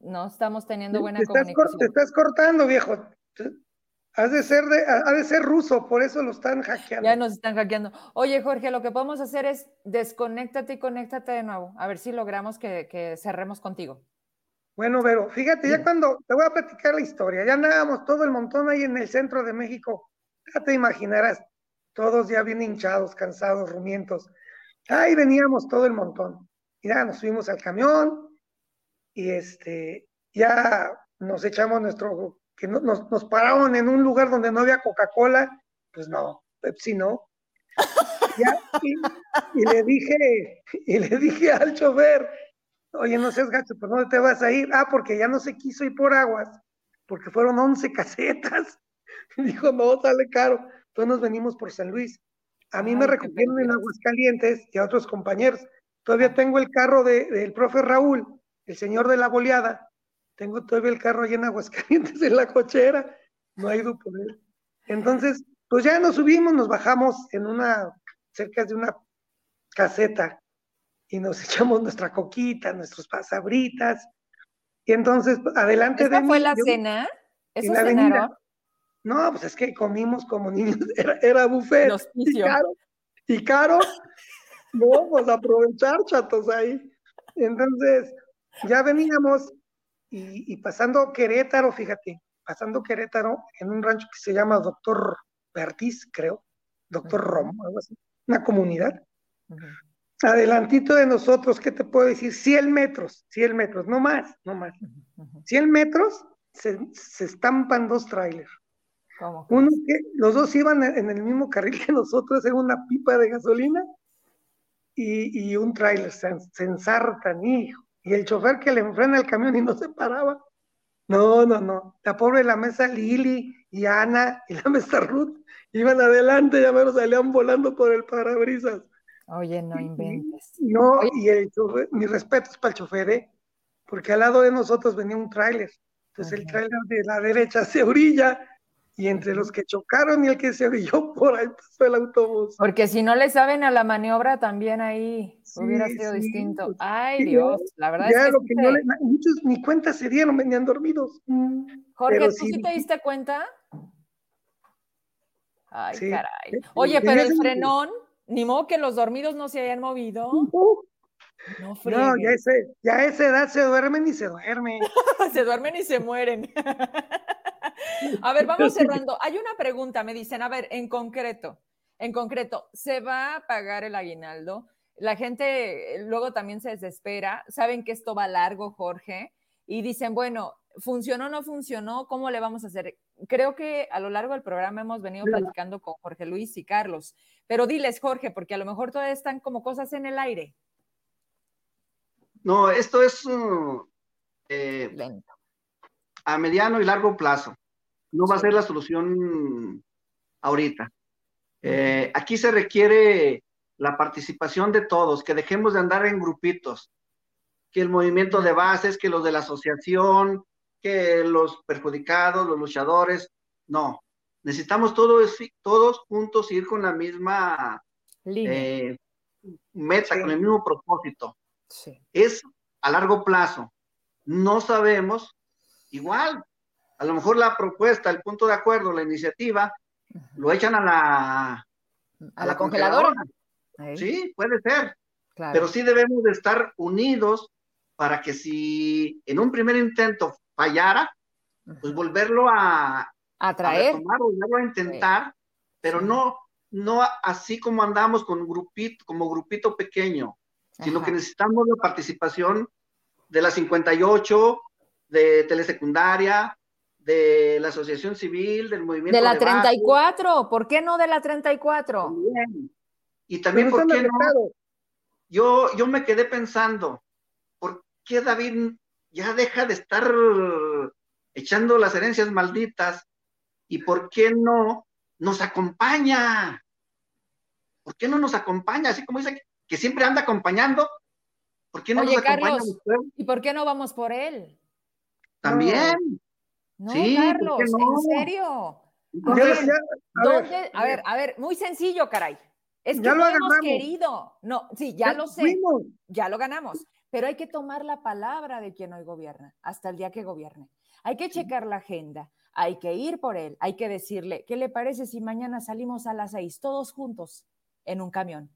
A: No estamos teniendo buena comunicación.
C: te estás cortando, viejo. Has de ser de, ha de ser ruso, por eso lo están hackeando.
A: Ya nos están hackeando. Oye, Jorge, lo que podemos hacer es desconéctate y conéctate de nuevo. A ver si logramos que, que cerremos contigo.
C: Bueno, Vero, fíjate, ya cuando te voy a platicar la historia, ya andábamos todo el montón ahí en el centro de México, ya te imaginarás, todos ya bien hinchados, cansados, rumientos. Ahí veníamos todo el montón. Y ya nos subimos al camión y este, ya nos echamos nuestro, que nos, nos pararon en un lugar donde no había Coca-Cola, pues no, Pepsi no. y, y, le dije, y le dije al chofer, Oye, no seas gacho, ¿por dónde te vas a ir? Ah, porque ya no se quiso ir por aguas, porque fueron 11 casetas. Dijo, no, sale caro. Entonces nos venimos por San Luis. A mí me recogieron en Aguascalientes y a otros compañeros. Todavía tengo el carro del profe Raúl, el señor de la boleada. Tengo todavía el carro ahí en Aguascalientes en la cochera. No ha ido por él. Entonces, pues ya nos subimos, nos bajamos en una, cerca de una caseta y nos echamos nuestra coquita, nuestros pasabritas. Y entonces, adelante
A: ¿Esta fue la cena? ¿Eso cenaron?
C: No, pues es que comimos como niños, era, era buffet. Y caro, y caro, no, pues aprovechar, chatos, ahí. Entonces, ya veníamos y, pasando Querétaro, fíjate, pasando Querétaro en un rancho que se llama Doctor Bertiz, creo, Doctor Romo, algo así, una comunidad adelantito de nosotros, ¿qué te puedo decir? 100 metros, 100 metros, no más, no más. 100 metros se, estampan dos trailers. Uno que los dos iban en el mismo carril que nosotros, en una pipa de gasolina, y, un trailer, se, ensartan, hijo. Y el chofer que le enfrena el camión y no se paraba. No, no, no. La pobre la mesa Lili y Ana y la mesa Ruth iban adelante, ya menos salían volando por el parabrisas.
A: Oye, no inventes.
C: No, y el mi respeto es para el chofer, ¿eh? porque al lado de nosotros venía un tráiler. Entonces el tráiler de la derecha se orilla y entre los que chocaron y el que se orilló por ahí pasó el autobús.
A: Porque si no le saben a la maniobra, también ahí hubiera sido distinto. Pues, Ay, Dios, la verdad es que,
C: muchos ni cuenta se dieron, venían dormidos.
A: Jorge, ¿tú sí te diste cuenta? Ay, caray. Oye, pero el frenón, ni modo que los dormidos no se hayan movido.
C: No, no ya, ese, ya a esa edad se duermen y se duermen.
A: se duermen y se mueren. a ver, vamos cerrando. Hay una pregunta, me dicen, a ver, en concreto, en concreto, ¿se va a pagar el aguinaldo? La gente luego también se desespera, saben que esto va largo, Jorge, y dicen, bueno, ¿funcionó o no funcionó? ¿Cómo le vamos a hacer? Creo que a lo largo del programa hemos venido platicando con Jorge Luis y Carlos, pero diles, Jorge, porque a lo mejor todavía están como cosas en el aire.
D: No, esto es uh, eh. A mediano y largo plazo. No va a ser la solución ahorita. Eh, aquí se requiere la participación de todos, que dejemos de andar en grupitos, que el movimiento de bases, que los de la asociación, que los perjudicados, los luchadores, no. Necesitamos todos, todos juntos ir con la misma eh, meta, con el mismo propósito. Es a largo plazo. No sabemos, igual, a lo mejor la propuesta, el punto de acuerdo, la iniciativa, lo echan a la,
A: a, la, congeladora.
D: Sí, puede ser. Pero sí debemos de estar unidos para que si en un primer intento fallara, pues volverlo a,
A: a traer,
D: volverlo a intentar, pero no, no así como andamos con grupito, como grupito pequeño, sino que necesitamos la participación de la 58, de telesecundaria, de la asociación civil, del movimiento.
A: De la 34, ¿por qué no de la 34?
D: También. Y también, ¿por qué no? Yo, yo me quedé pensando, ¿por qué David ya deja de estar echando las herencias malditas? ¿Y por qué no nos acompaña? ¿Por qué no nos acompaña? Así como dice que, siempre anda acompañando. ¿Por qué no nos acompaña
A: ¿Y por qué no vamos por él?
D: También.
A: No, Carlos, ¿en serio? A ver, a ver, a ver, muy sencillo, caray. Es que no hemos querido. No, sí, ya, lo sé. Ya lo ganamos. Pero hay que tomar la palabra de quien hoy gobierna, hasta el día que gobierne. Hay que checar la agenda, hay que ir por él, hay que decirle, ¿qué le parece si mañana salimos a las seis, todos juntos, en un camión?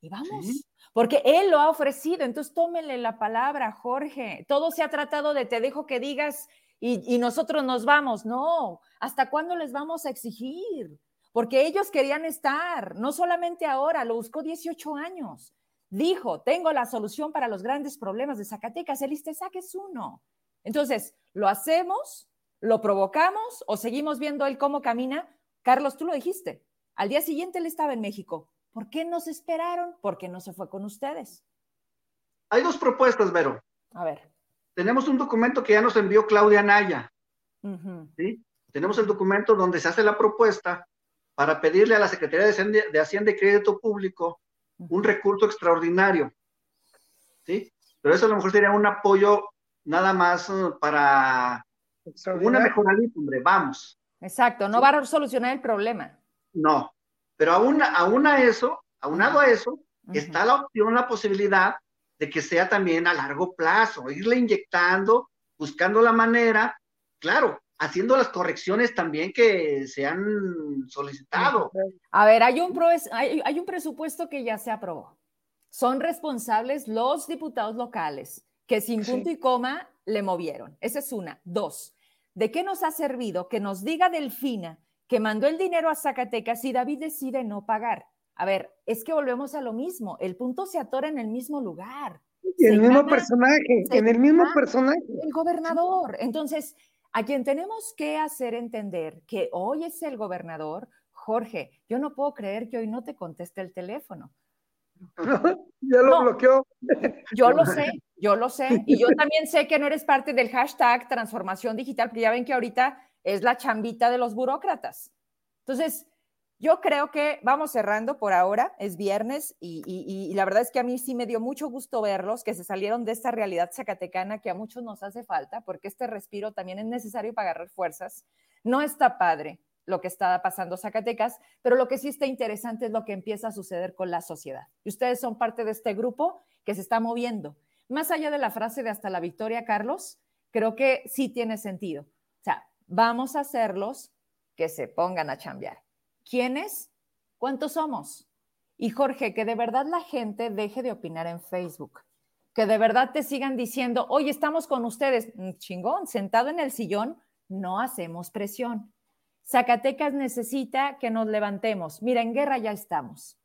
A: Y vamos, porque él lo ha ofrecido, entonces tómele la palabra, Jorge. Todo se ha tratado de te dejo que digas y, nosotros nos vamos. No, ¿hasta cuándo les vamos a exigir? Porque ellos querían estar, no solamente ahora, lo buscó 18 años. Dijo, tengo la solución para los grandes problemas de Zacatecas, el ISTESAC es uno. Entonces, ¿lo hacemos? ¿Lo provocamos o seguimos viendo él cómo camina? Carlos, tú lo dijiste. Al día siguiente él estaba en México. ¿Por qué nos esperaron? ¿Por qué no se fue con ustedes?
D: Hay dos propuestas, Vero.
A: A ver
D: tenemos un documento que ya nos envió Claudia Naya. ¿sí? Tenemos el documento donde se hace la propuesta para pedirle a la Secretaría de Hacienda, y Crédito Público un recurso extraordinario. ¿sí? Pero eso a lo mejor sería un apoyo nada más uh, para una mejoralita, hombre, vamos.
A: Exacto, no va a solucionar el problema.
D: No, pero aún, aún a eso, aunado a eso, está la opción, la posibilidad de que sea también a largo plazo, irle inyectando, buscando la manera, claro, haciendo las correcciones también que se han solicitado.
A: A ver, hay un, hay, un presupuesto que ya se aprobó. Son responsables los diputados locales que sin punto y coma le movieron. Esa es una. Dos, ¿de qué nos ha servido que nos diga Delfina que mandó el dinero a Zacatecas y David decide no pagar? A ver, es que volvemos a lo mismo, el punto se atora en el mismo lugar.
C: En el mismo personaje, en el mismo personaje.
A: El gobernador. Entonces, a quien tenemos que hacer entender que hoy es el gobernador, Jorge, yo no puedo creer que hoy no te conteste el teléfono.
C: ya lo bloqueó.
A: Yo lo sé, yo lo sé. Y yo también sé que no eres parte del hashtag transformación digital, porque ya ven que ahorita es la chambita de los burócratas. Entonces, yo creo que vamos cerrando por ahora, es viernes y, la verdad es que a mí sí me dio mucho gusto verlos, que se salieron de esta realidad zacatecana que a muchos nos hace falta, porque este respiro también es necesario para agarrar fuerzas. No está padre lo que está pasando Zacatecas, pero lo que sí está interesante es lo que empieza a suceder con la sociedad. Y ustedes son parte de este grupo que se está moviendo. Más allá de la frase de hasta la victoria, Carlos, creo que sí tiene sentido. O sea, vamos a hacerlos que se pongan a chambear ¿Quiénes? ¿Cuántos somos? Y Jorge, que de verdad la gente deje de opinar en Facebook, que de verdad te sigan diciendo, oye, estamos con ustedes, mm, chingón, sentado en el sillón, no hacemos presión. Zacatecas necesita que nos levantemos. Mira, en guerra ya estamos.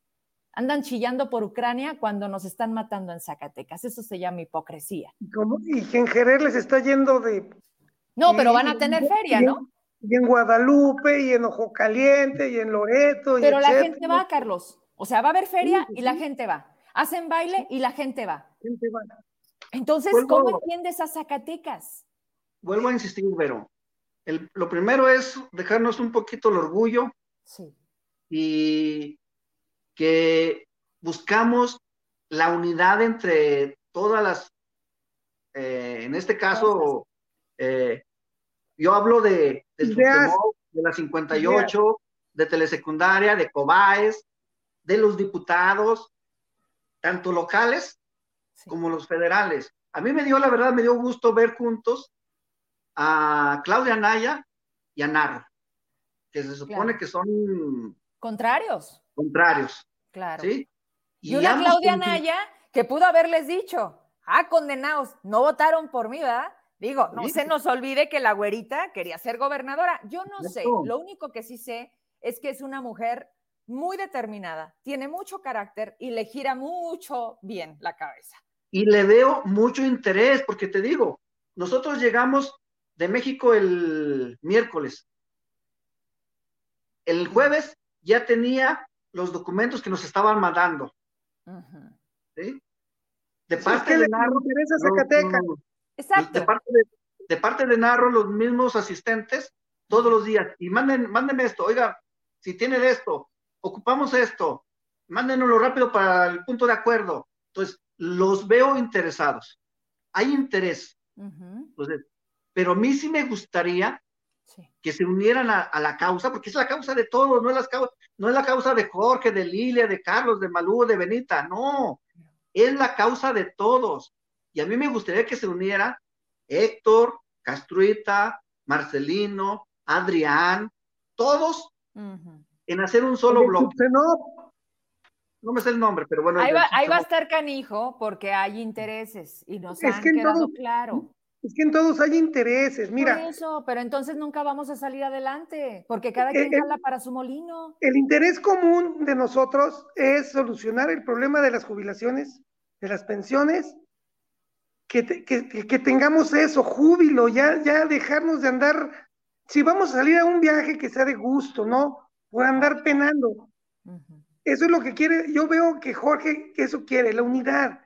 A: andan chillando por Ucrania cuando nos están matando en Zacatecas. Eso se llama hipocresía.
C: Y que en Jerez les está yendo de...
A: No, pero van a tener feria, ¿no?
C: Y en Guadalupe, y en Ojo Caliente, y en Loreto.
A: Pero la gente va, Carlos. O sea, va a haber feria y la gente va. Hacen baile y la gente va. Entonces, ¿cómo entiendes a Zacatecas?
D: Vuelvo a insistir, Vero. lo primero es dejarnos un poquito el orgullo. Sí. Y que buscamos la unidad entre todas las, eh, en este caso, eh, yo hablo de, de la 58, de telesecundaria, de COBAES, de los diputados, tanto locales como los federales. A mí me dio, la verdad, me dio gusto ver juntos a Claudia Naya y a Narro, que se supone que son...
A: Contrarios.
D: Contrarios.
A: Claro. Y, una Claudia Naya que pudo haberles dicho, ah, condenados, no votaron por mí, ¿verdad? Digo, no se nos olvide que la güerita quería ser gobernadora. Yo no sé, lo único que sí sé es que es una mujer muy determinada, tiene mucho carácter y le gira mucho bien la cabeza.
D: Y le veo mucho interés, porque te digo, nosotros llegamos de México el miércoles. El jueves ya tenía los documentos que nos estaban mandando. De parte de Narro.
A: Exacto.
D: De parte de, de, parte de Narro, los mismos asistentes, todos los días. Y manden, mándenme esto, oiga, si tienen esto, ocupamos esto, mándenoslo rápido para el punto de acuerdo. Entonces, los veo interesados. Hay interés. Entonces, pero a mí sí me gustaría que se unieran a, la causa, porque es la causa de todos, no es, la, no es la causa de Jorge, de Lilia, de Carlos, de Malú, de Benita, no, es la causa de todos. Y a mí me gustaría que se uniera Héctor, Castruita, Marcelino, Adrián, todos en hacer un solo bloque. No, no me sé el nombre, pero bueno.
A: Ahí va, ahí va a estar canijo porque hay intereses y nos es han que quedado claro.
C: Es que en todos hay intereses, mira.
A: Por eso, pero entonces nunca vamos a salir adelante, porque cada quien habla para su molino.
C: El interés común de nosotros es solucionar el problema de las jubilaciones, de las pensiones, que, que, tengamos eso, júbilo, ya, ya dejarnos de andar, si vamos a salir a un viaje que sea de gusto, ¿no? Por andar penando. Eso es lo que quiere, yo veo que Jorge eso quiere, la unidad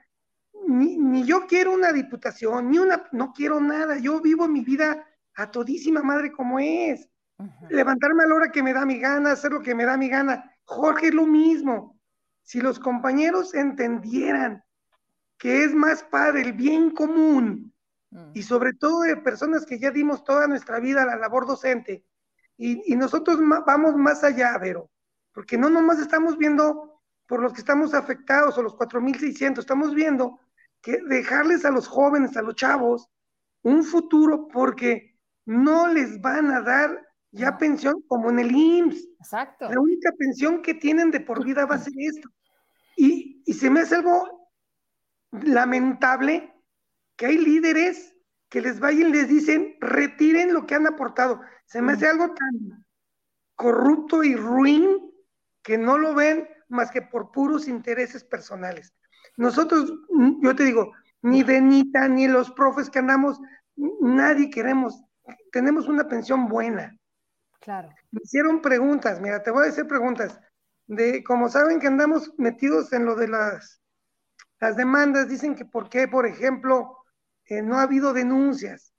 C: ni, yo quiero una diputación, ni una, no quiero nada, yo vivo mi vida a todísima madre como es. Levantarme a la hora que me da mi gana, hacer lo que me da mi gana. Jorge es lo mismo. Si los compañeros entendieran que es más padre el bien común y sobre todo de personas que ya dimos toda nuestra vida a la labor docente y, y nosotros vamos más allá, Vero, porque no nomás estamos viendo por los que estamos afectados o los 4.600, estamos viendo que dejarles a los jóvenes, a los chavos, un futuro porque no les van a dar ya pensión como en el IMSS.
A: Exacto.
C: La única pensión que tienen de por vida va a ser esto. Y, y se me hace algo lamentable que hay líderes que les vayan y les dicen, retiren lo que han aportado. Se me hace algo tan corrupto y ruin que no lo ven más que por puros intereses personales. Nosotros, yo te digo, ni Benita, ni los profes que andamos, nadie queremos, tenemos una pensión buena.
A: Claro.
C: Me hicieron preguntas, mira, te voy a hacer preguntas. De, como saben que andamos metidos en lo de las, las demandas, dicen que por qué, por ejemplo, eh, no ha habido denuncias.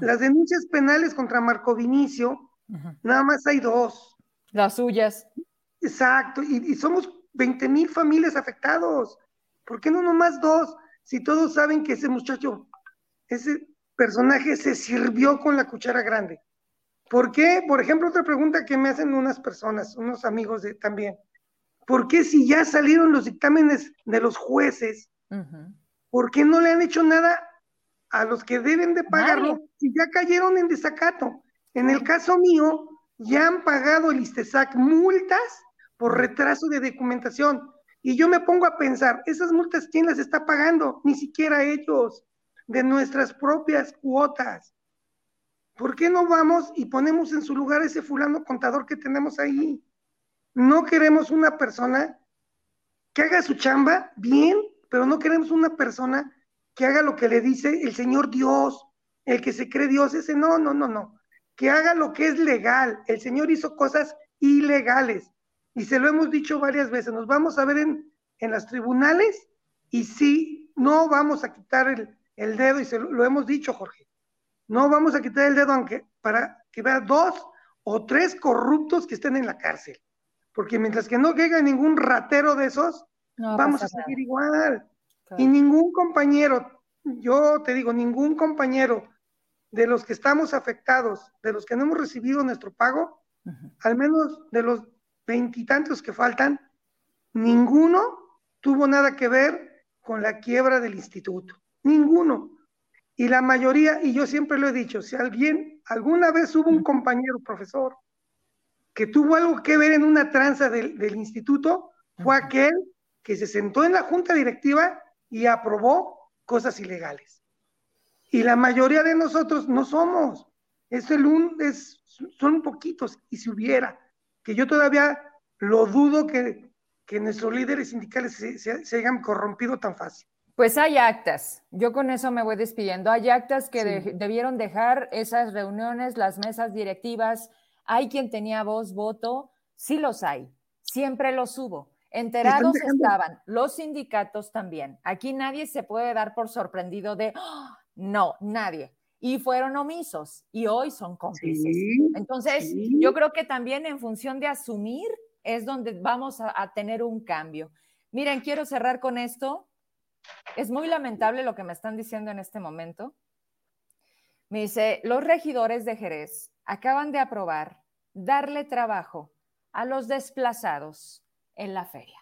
C: Las denuncias penales contra Marco Vinicio, nada más hay dos.
A: Las suyas.
C: Exacto, y, y somos 20 mil familias afectados. ¿Por qué no nomás dos? Si todos saben que ese muchacho, ese personaje se sirvió con la cuchara grande. ¿Por qué? Por ejemplo, otra pregunta que me hacen unas personas, unos amigos de, también. ¿Por qué si ya salieron los dictámenes de los jueces, por qué no le han hecho nada a los que deben de pagarlo si ya cayeron en desacato? En el caso mío, ya han pagado el ISTESAC multas por retraso de documentación. Y yo me pongo a pensar, esas multas, ¿quién las está pagando? Ni siquiera ellos, de nuestras propias cuotas. ¿Por qué no vamos y ponemos en su lugar ese fulano contador que tenemos ahí? No queremos una persona que haga su chamba bien, pero no queremos una persona que haga lo que le dice el Señor Dios, el que se cree Dios, ese no, no, no, no. Que haga lo que es legal. El Señor hizo cosas ilegales. Y se lo hemos dicho varias veces. Nos vamos a ver en, en las tribunales y sí, no vamos a quitar el, el dedo, y se lo, lo, hemos dicho, Jorge. No vamos a quitar el dedo aunque para que vea dos o tres corruptos que estén en la cárcel. Porque mientras que no caiga ningún ratero de esos, no vamos a seguir igual. Claro. Y ningún compañero, yo te digo, ningún compañero de los que estamos afectados, de los que no hemos recibido nuestro pago, uh -huh. al menos de los veintitantos que faltan, ninguno tuvo nada que ver con la quiebra del instituto. Ninguno. Y la mayoría, y yo siempre lo he dicho, si alguien, alguna vez hubo un compañero profesor que tuvo algo que ver en una tranza del, del instituto, fue aquel que se sentó en la junta directiva y aprobó cosas ilegales. Y la mayoría de nosotros no somos. Es el un, es, son poquitos, y si hubiera, que yo todavía lo dudo que, que nuestros líderes sindicales se, se, se, hayan corrompido tan fácil.
A: Pues hay actas, yo con eso me voy despidiendo. Hay actas que sí. de, debieron dejar esas reuniones, las mesas directivas. Hay quien tenía voz, voto, sí los hay, siempre los hubo. Enterados estaban los sindicatos también. Aquí nadie se puede dar por sorprendido de, oh, no, nadie. Y fueron omisos y hoy son cómplices. Sí, Entonces, sí. yo creo que también en función de asumir es donde vamos a, a, tener un cambio. Miren, quiero cerrar con esto. Es muy lamentable lo que me están diciendo en este momento. Me dice, los regidores de Jerez acaban de aprobar darle trabajo a los desplazados en la feria.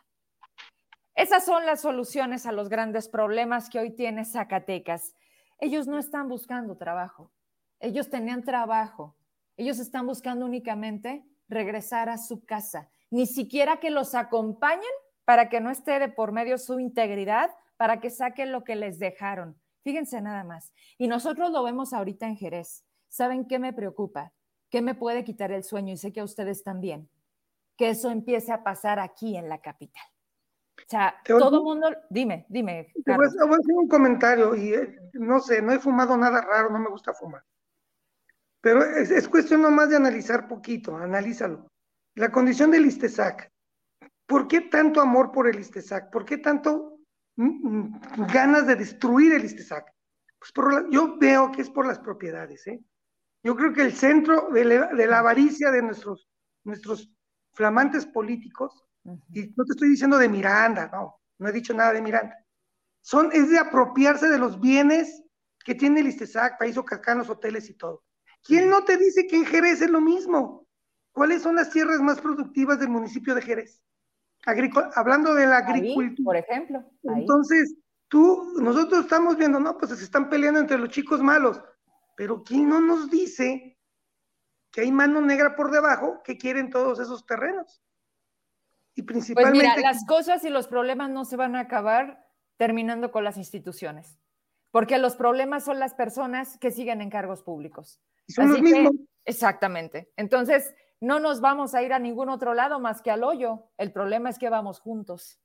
A: Esas son las soluciones a los grandes problemas que hoy tiene Zacatecas. Ellos no están buscando trabajo, ellos tenían trabajo, ellos están buscando únicamente regresar a su casa, ni siquiera que los acompañen para que no esté de por medio su integridad, para que saquen lo que les dejaron. Fíjense nada más. Y nosotros lo vemos ahorita en Jerez. ¿Saben qué me preocupa? ¿Qué me puede quitar el sueño? Y sé que a ustedes también. Que eso empiece a pasar aquí en la capital. O sea, todo el mundo, dime, dime.
C: Te voy, a, hacer un comentario y eh, no sé, no he fumado nada raro, no me gusta fumar. Pero es, es cuestión nomás de analizar poquito, analízalo. La condición del ISTESAC. ¿Por qué tanto amor por el ISTESAC? ¿Por qué tanto mm, ganas de destruir el ISTESAC? Pues por la, yo veo que es por las propiedades. ¿eh? Yo creo que el centro de la, de la avaricia de nuestros, nuestros flamantes políticos, uh -huh. y no te estoy diciendo de Miranda, no, no he dicho nada de Miranda, son, es de apropiarse de los bienes que tiene el ISTESAC, País Ocacán, los hoteles y todo. ¿Quién no te dice que en Jerez es lo mismo? ¿Cuáles son las tierras más productivas del municipio de Jerez? Agrico hablando de la agricultura.
A: Ahí, por ejemplo.
C: Ahí. Entonces, tú, nosotros estamos viendo, no, pues se están peleando entre los chicos malos, pero ¿quién no nos dice que hay mano negra por debajo que quieren todos esos terrenos?
A: Y principalmente... Pues mira, las cosas y los problemas no se van a acabar terminando con las instituciones, porque los problemas son las personas que siguen en cargos públicos.
C: Y son Así los mismos. Que,
A: exactamente. Entonces, no nos vamos a ir a ningún otro lado más que al hoyo. El problema es que vamos juntos.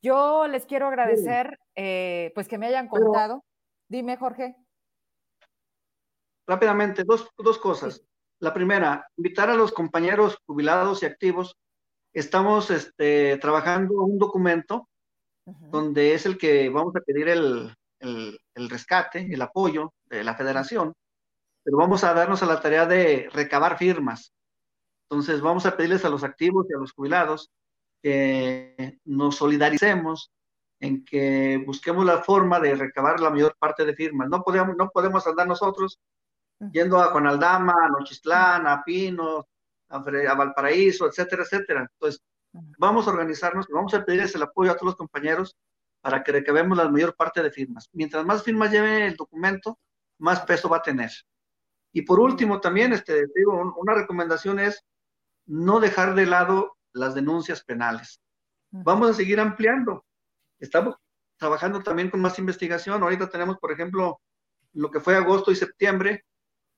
A: Yo les quiero agradecer, eh, pues que me hayan contado. Dime, Jorge.
D: Rápidamente, dos, dos cosas. Sí. La primera, invitar a los compañeros jubilados y activos. Estamos este, trabajando un documento uh -huh. donde es el que vamos a pedir el, el, el rescate, el apoyo de la federación, pero vamos a darnos a la tarea de recabar firmas entonces vamos a pedirles a los activos y a los jubilados que nos solidaricemos en que busquemos la forma de recabar la mayor parte de firmas. No podemos, no podemos andar nosotros yendo a Juan Aldama, a Nochistlán, a Pinos, a, a, Valparaíso, etcétera, etcétera. Entonces, vamos a organizarnos vamos a pedirles el apoyo a todos los compañeros para que recabemos la mayor parte de firmas. Mientras más firmas lleve el documento, más peso va a tener. Y por último, también, este, digo, una recomendación es no dejar de lado las denuncias penales. Vamos a seguir ampliando. Estamos trabajando también con más investigación. Ahorita tenemos, por ejemplo, lo que fue agosto y septiembre,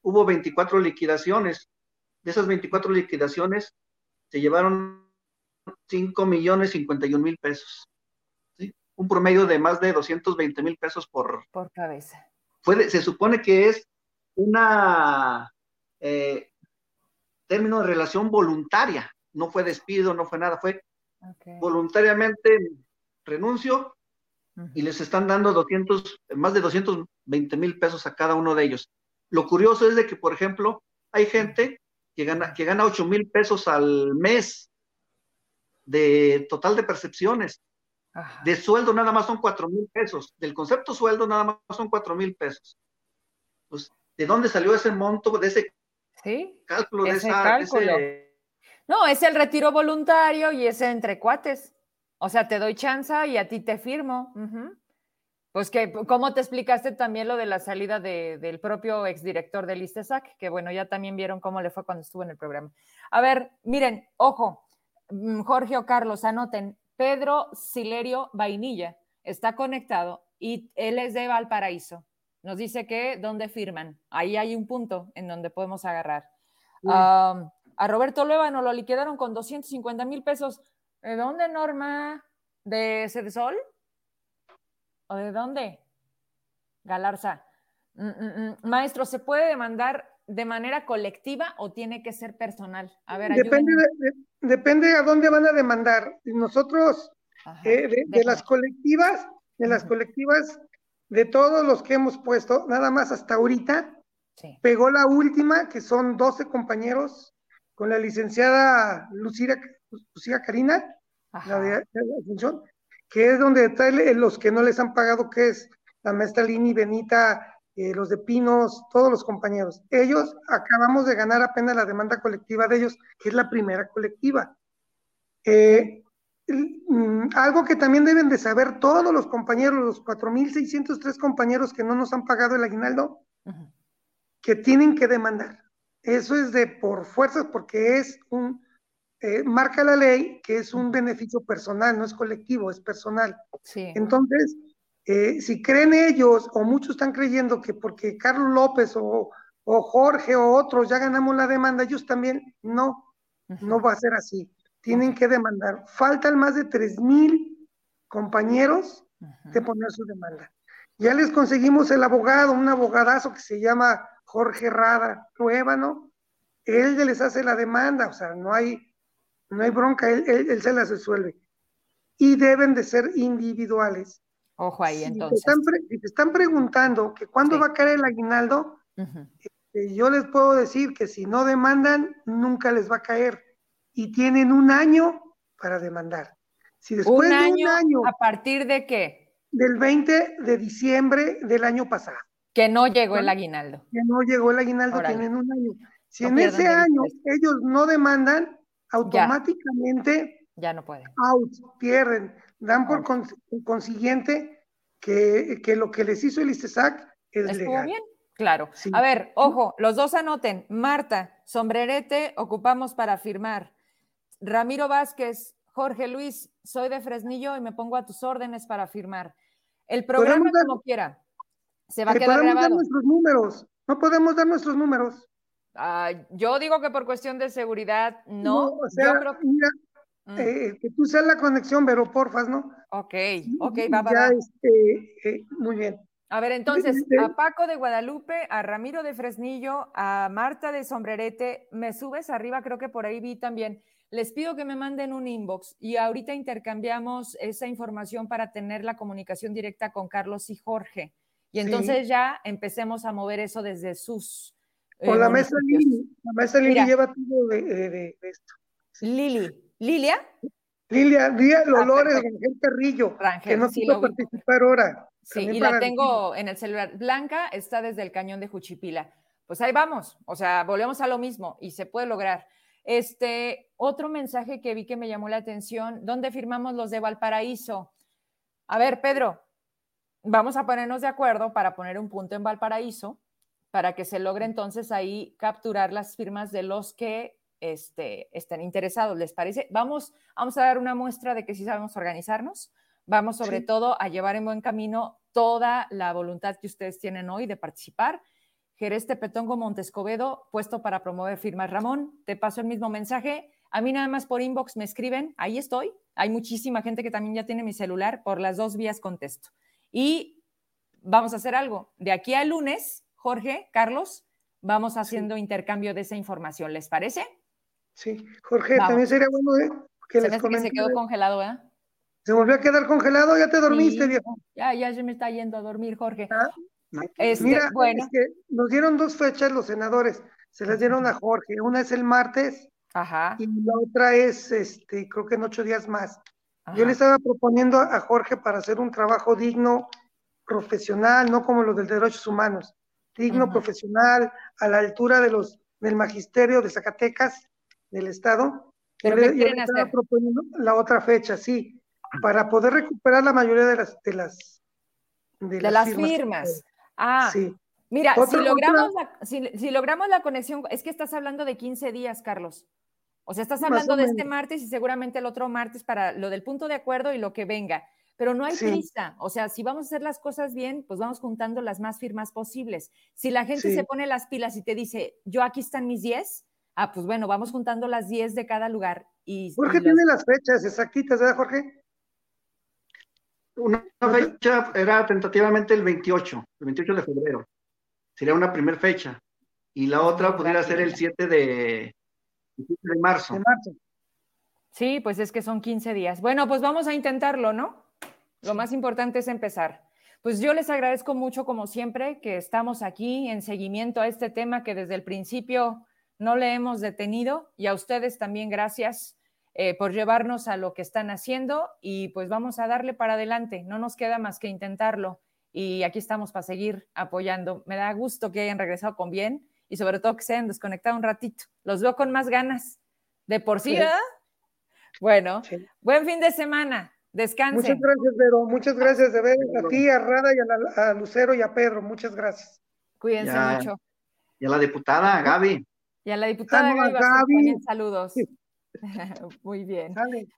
D: hubo 24 liquidaciones. De esas 24 liquidaciones se llevaron 5 millones 51 mil pesos. un promedio de más de 220 mil pesos por,
A: por cabeza.
D: se supone que es una eh, término de relación voluntaria, no fue despido, no fue nada, fue voluntariamente renuncio y les están dando 200, más de 220 mil pesos a cada uno de ellos. Lo curioso es de que, por ejemplo, hay gente que gana, que gana 8 mil pesos al mes de total de percepciones. De sueldo nada más son 4 mil pesos. Del concepto sueldo nada más son 4 mil pesos. Pues, ¿de dónde salió ese monto, de ese
A: ¿Sí?
D: cálculo? de esa,
A: No, es el retiro voluntario y ese entre cuates. O sea, te doy chance y a ti te firmo. Pues que, ¿cómo te explicaste también lo de la salida del propio exdirector del ISTESAC? Que bueno, ya también vieron cómo le fue cuando estuvo en el programa. A ver, miren, ojo, mm, Jorge o Carlos, anoten, Pedro Silerio Vainilla está conectado y él es de Valparaíso. Nos dice que dónde firman. Ahí hay un punto en donde podemos agarrar. a Roberto Lueva nos lo liquidaron con 250 mil pesos. ¿De dónde, Norma? ¿De Cedesol? ¿O de dónde? Galarza. Mm, mm, mm. Maestro, ¿se puede demandar de manera colectiva o tiene que ser personal? A ver,
C: depende, depende a dónde van a demandar. Nosotros, eh, de, las colectivas, de las colectivas, de todos los que hemos puesto, nada más hasta ahorita, pegó la última, que son 12 compañeros, con la licenciada Lucía, Lucía Karina, la de, la que es donde están los que no les han pagado, que es la maestra Lini, Benita, eh, los de Pinos, todos los compañeros. Ellos acabamos de ganar apenas la demanda colectiva de ellos, que es la primera colectiva. Eh, mm, algo que también deben de saber todos los compañeros, los 4.603 compañeros que no nos han pagado el aguinaldo, que tienen que demandar. Eso es de por fuerzas, porque es un, eh, marca la ley que es un beneficio personal, no es colectivo, es personal. Entonces, eh, si creen ellos, o muchos están creyendo que porque Carlos López o, Jorge o otros ya ganamos la demanda, ellos también, no, no va a ser así. Tienen que demandar. Faltan más de tres mil compañeros de poner su demanda. Ya les conseguimos el abogado, un abogadazo que se llama Jorge Rada ¿no? Él les hace la demanda, o sea, no hay, no hay bronca, él, se las resuelve. Y deben de ser individuales.
A: Ojo ahí, entonces.
C: si te están preguntando que cuándo va a caer el aguinaldo, este, yo les puedo decir que si no demandan, nunca les va a caer. Y tienen un año para demandar. Si después
A: de
C: un año.
A: ¿A partir de qué?
C: Del 20 de diciembre del año pasado.
A: Que no llegó el aguinaldo.
C: Que no llegó el aguinaldo, tienen un año. Si en ese año ellos no demandan, automáticamente
A: ya, no pueden.
C: Out, pierden. Dan por consiguiente que, lo que les hizo el ISTESAC es legal. bien?
A: Claro. A ver, ojo, los dos anoten. Marta, sombrerete, ocupamos para firmar. Ramiro Vázquez, Jorge Luis, soy de Fresnillo y me pongo a tus órdenes para firmar. El programa como quiera. Se va a quedar grabado.
C: Dar nuestros números. No podemos dar nuestros números.
A: Ah, yo digo que por cuestión de seguridad, no.
C: o sea, yo creo... mira, mm. eh, que tú seas la conexión, pero porfas, ¿no?
A: Ok, ok, va, va, va.
C: Este, eh, muy bien.
A: A ver, entonces, a Paco de Guadalupe, a Ramiro de Fresnillo, a Marta de Sombrerete, me subes arriba, creo que por ahí vi también. Les pido que me manden un inbox y ahorita intercambiamos esa información para tener la comunicación directa con Carlos y Jorge. Y entonces ya empecemos a mover eso desde sus
C: o la maestra Lili, la maestra Lili lleva todo de, esto.
A: Lili, ¿Lilia?
C: Lilia, Lilia Dolores Rangel Carrillo, que no quiso participar ahora.
A: Sí, y la tengo en el celular. Blanca está desde el cañón de Juchipila. Pues ahí vamos, o sea, volvemos a lo mismo y se puede lograr. Este, otro mensaje que vi que me llamó la atención, ¿dónde firmamos los de Valparaíso? A ver, Pedro, vamos a ponernos de acuerdo para poner un punto en Valparaíso para que se logre entonces ahí capturar las firmas de los que este, estén interesados. ¿Les parece? Vamos, vamos a dar una muestra de que sí sabemos organizarnos. Vamos sobre todo a llevar en buen camino toda la voluntad que ustedes tienen hoy de participar. Jerez Tepetongo Montescobedo, puesto para promover firmas. Ramón, te paso el mismo mensaje. A mí nada más por inbox me escriben, ahí estoy. Hay muchísima gente que también ya tiene mi celular, por las dos vías contesto. Y vamos a hacer algo. De aquí al lunes, Jorge, Carlos, vamos haciendo intercambio de esa información. ¿Les parece?
C: Sí, Jorge, también sería bueno ¿eh?
A: que se les que se quedó congelado, ¿eh?
C: Se volvió a quedar congelado, ya te dormiste, viejo.
A: Ya, ya se me está yendo a dormir, Jorge.
C: Ah, este, mira, bueno. Es que nos dieron dos fechas los senadores, se las dieron a Jorge. Una es el martes
A: Ajá.
C: y la otra es, este, creo que en ocho días más. Yo le estaba proponiendo a Jorge para hacer un trabajo digno, profesional, no como los de derechos humanos, digno, profesional, a la altura de los del magisterio de Zacatecas, del Estado.
A: ¿Pero
C: proponiendo la otra fecha, sí, para poder recuperar la mayoría de las de las
A: de, las, firmas. Ah, sí. Mira, si logramos, la, si, logramos la conexión, es que estás hablando de 15 días, Carlos. O sea, estás hablando de este martes y seguramente el otro martes para lo del punto de acuerdo y lo que venga. Pero no hay prisa. O sea, si vamos a hacer las cosas bien, pues vamos juntando las más firmas posibles. Si la gente se pone las pilas y te dice, yo aquí están mis 10, ah, pues bueno, vamos juntando las 10 de cada lugar. Y,
C: Jorge tiene las fechas exactitas, ¿verdad, Jorge?
D: Una fecha era tentativamente el 28, el 28 de febrero. Sería una primera fecha. Y la otra pudiera ser el 7 de, de marzo.
C: De marzo.
A: Sí, pues es que son 15 días. Bueno, pues vamos a intentarlo, ¿no? Lo más importante es empezar. Pues yo les agradezco mucho, como siempre, que estamos aquí en seguimiento a este tema que desde el principio no le hemos detenido y a ustedes también gracias eh, por llevarnos a lo que están haciendo y pues vamos a darle para adelante. No nos queda más que intentarlo y aquí estamos para seguir apoyando. Me da gusto que hayan regresado con bien y sobre todo que se hayan desconectado un ratito. Los veo con más ganas. De por sí, ¿verdad? Bueno, buen fin de semana. Descansen.
C: Muchas gracias, Vero. Muchas gracias de ver a ti, a Rada y a, Lucero y a Pedro. Muchas gracias.
A: Cuídense mucho.
D: Y a la diputada Gaby.
A: Y a la diputada ah, Gaby, saludos. Muy bien.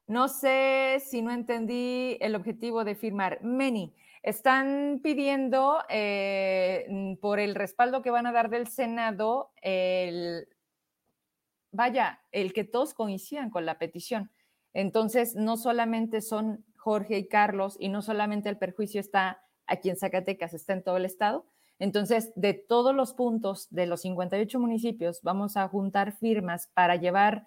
A: No sé si no entendí el objetivo de firmar. Meni, están pidiendo eh, por el respaldo que van a dar del Senado, el, vaya, el que todos coincidan con la petición. Entonces, no solamente son Jorge y Carlos y no solamente el perjuicio está aquí en Zacatecas, está en todo el estado. Entonces, de todos los puntos de los 58 municipios, vamos a juntar firmas para llevar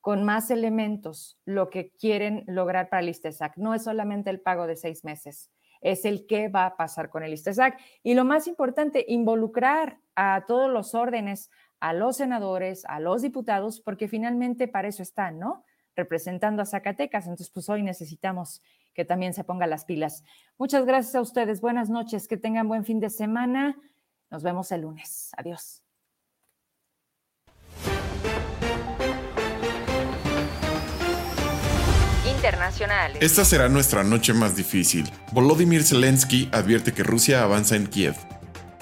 A: con más elementos lo que quieren lograr para el ISTESAC. No es solamente el pago de seis meses, es el qué va a pasar con el ISTESAC. Y lo más importante, involucrar a todos los órdenes, a los senadores, a los diputados, porque finalmente para eso están, ¿no? Representando a Zacatecas. Entonces, pues hoy necesitamos que también se ponga las pilas. Muchas gracias a ustedes. Buenas noches. Que tengan buen fin de semana. Nos vemos el lunes. Adiós.
E: Internacionales. Esta será nuestra noche más difícil. Volodymyr Zelensky advierte que Rusia avanza en Kiev.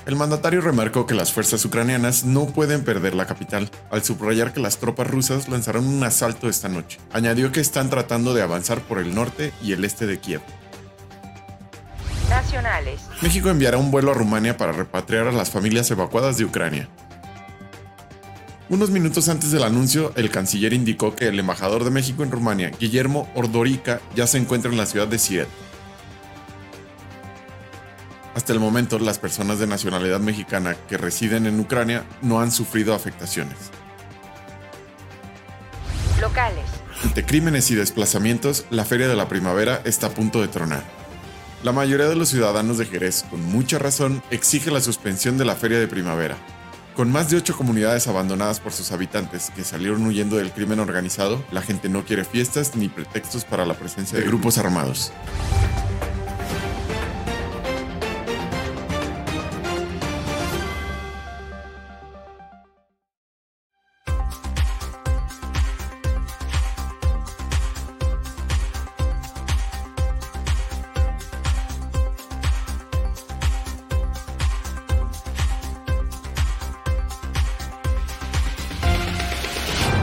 E: El mandatario remarcó que las fuerzas ucranianas no pueden perder la capital, al subrayar que las tropas rusas lanzarán un asalto esta noche. Añadió que están tratando de avanzar por el norte y el este de Kiev. Nacionales. México enviará un vuelo a Rumania para repatriar a las familias evacuadas de Ucrania. Unos minutos antes del anuncio, el canciller indicó que el embajador de México en Rumania, Guillermo Ordorica, ya se encuentra en la ciudad de Siet, hasta el momento, las personas de nacionalidad mexicana que residen en Ucrania no han sufrido afectaciones. Locales. Ante crímenes y desplazamientos, la Feria de la Primavera está a punto de tronar. La mayoría de los ciudadanos de Jerez, con mucha razón, exige la suspensión de la Feria de Primavera. Con más de ocho comunidades abandonadas por sus habitantes que salieron huyendo del crimen organizado, la gente no quiere fiestas ni pretextos para la presencia de grupos armados.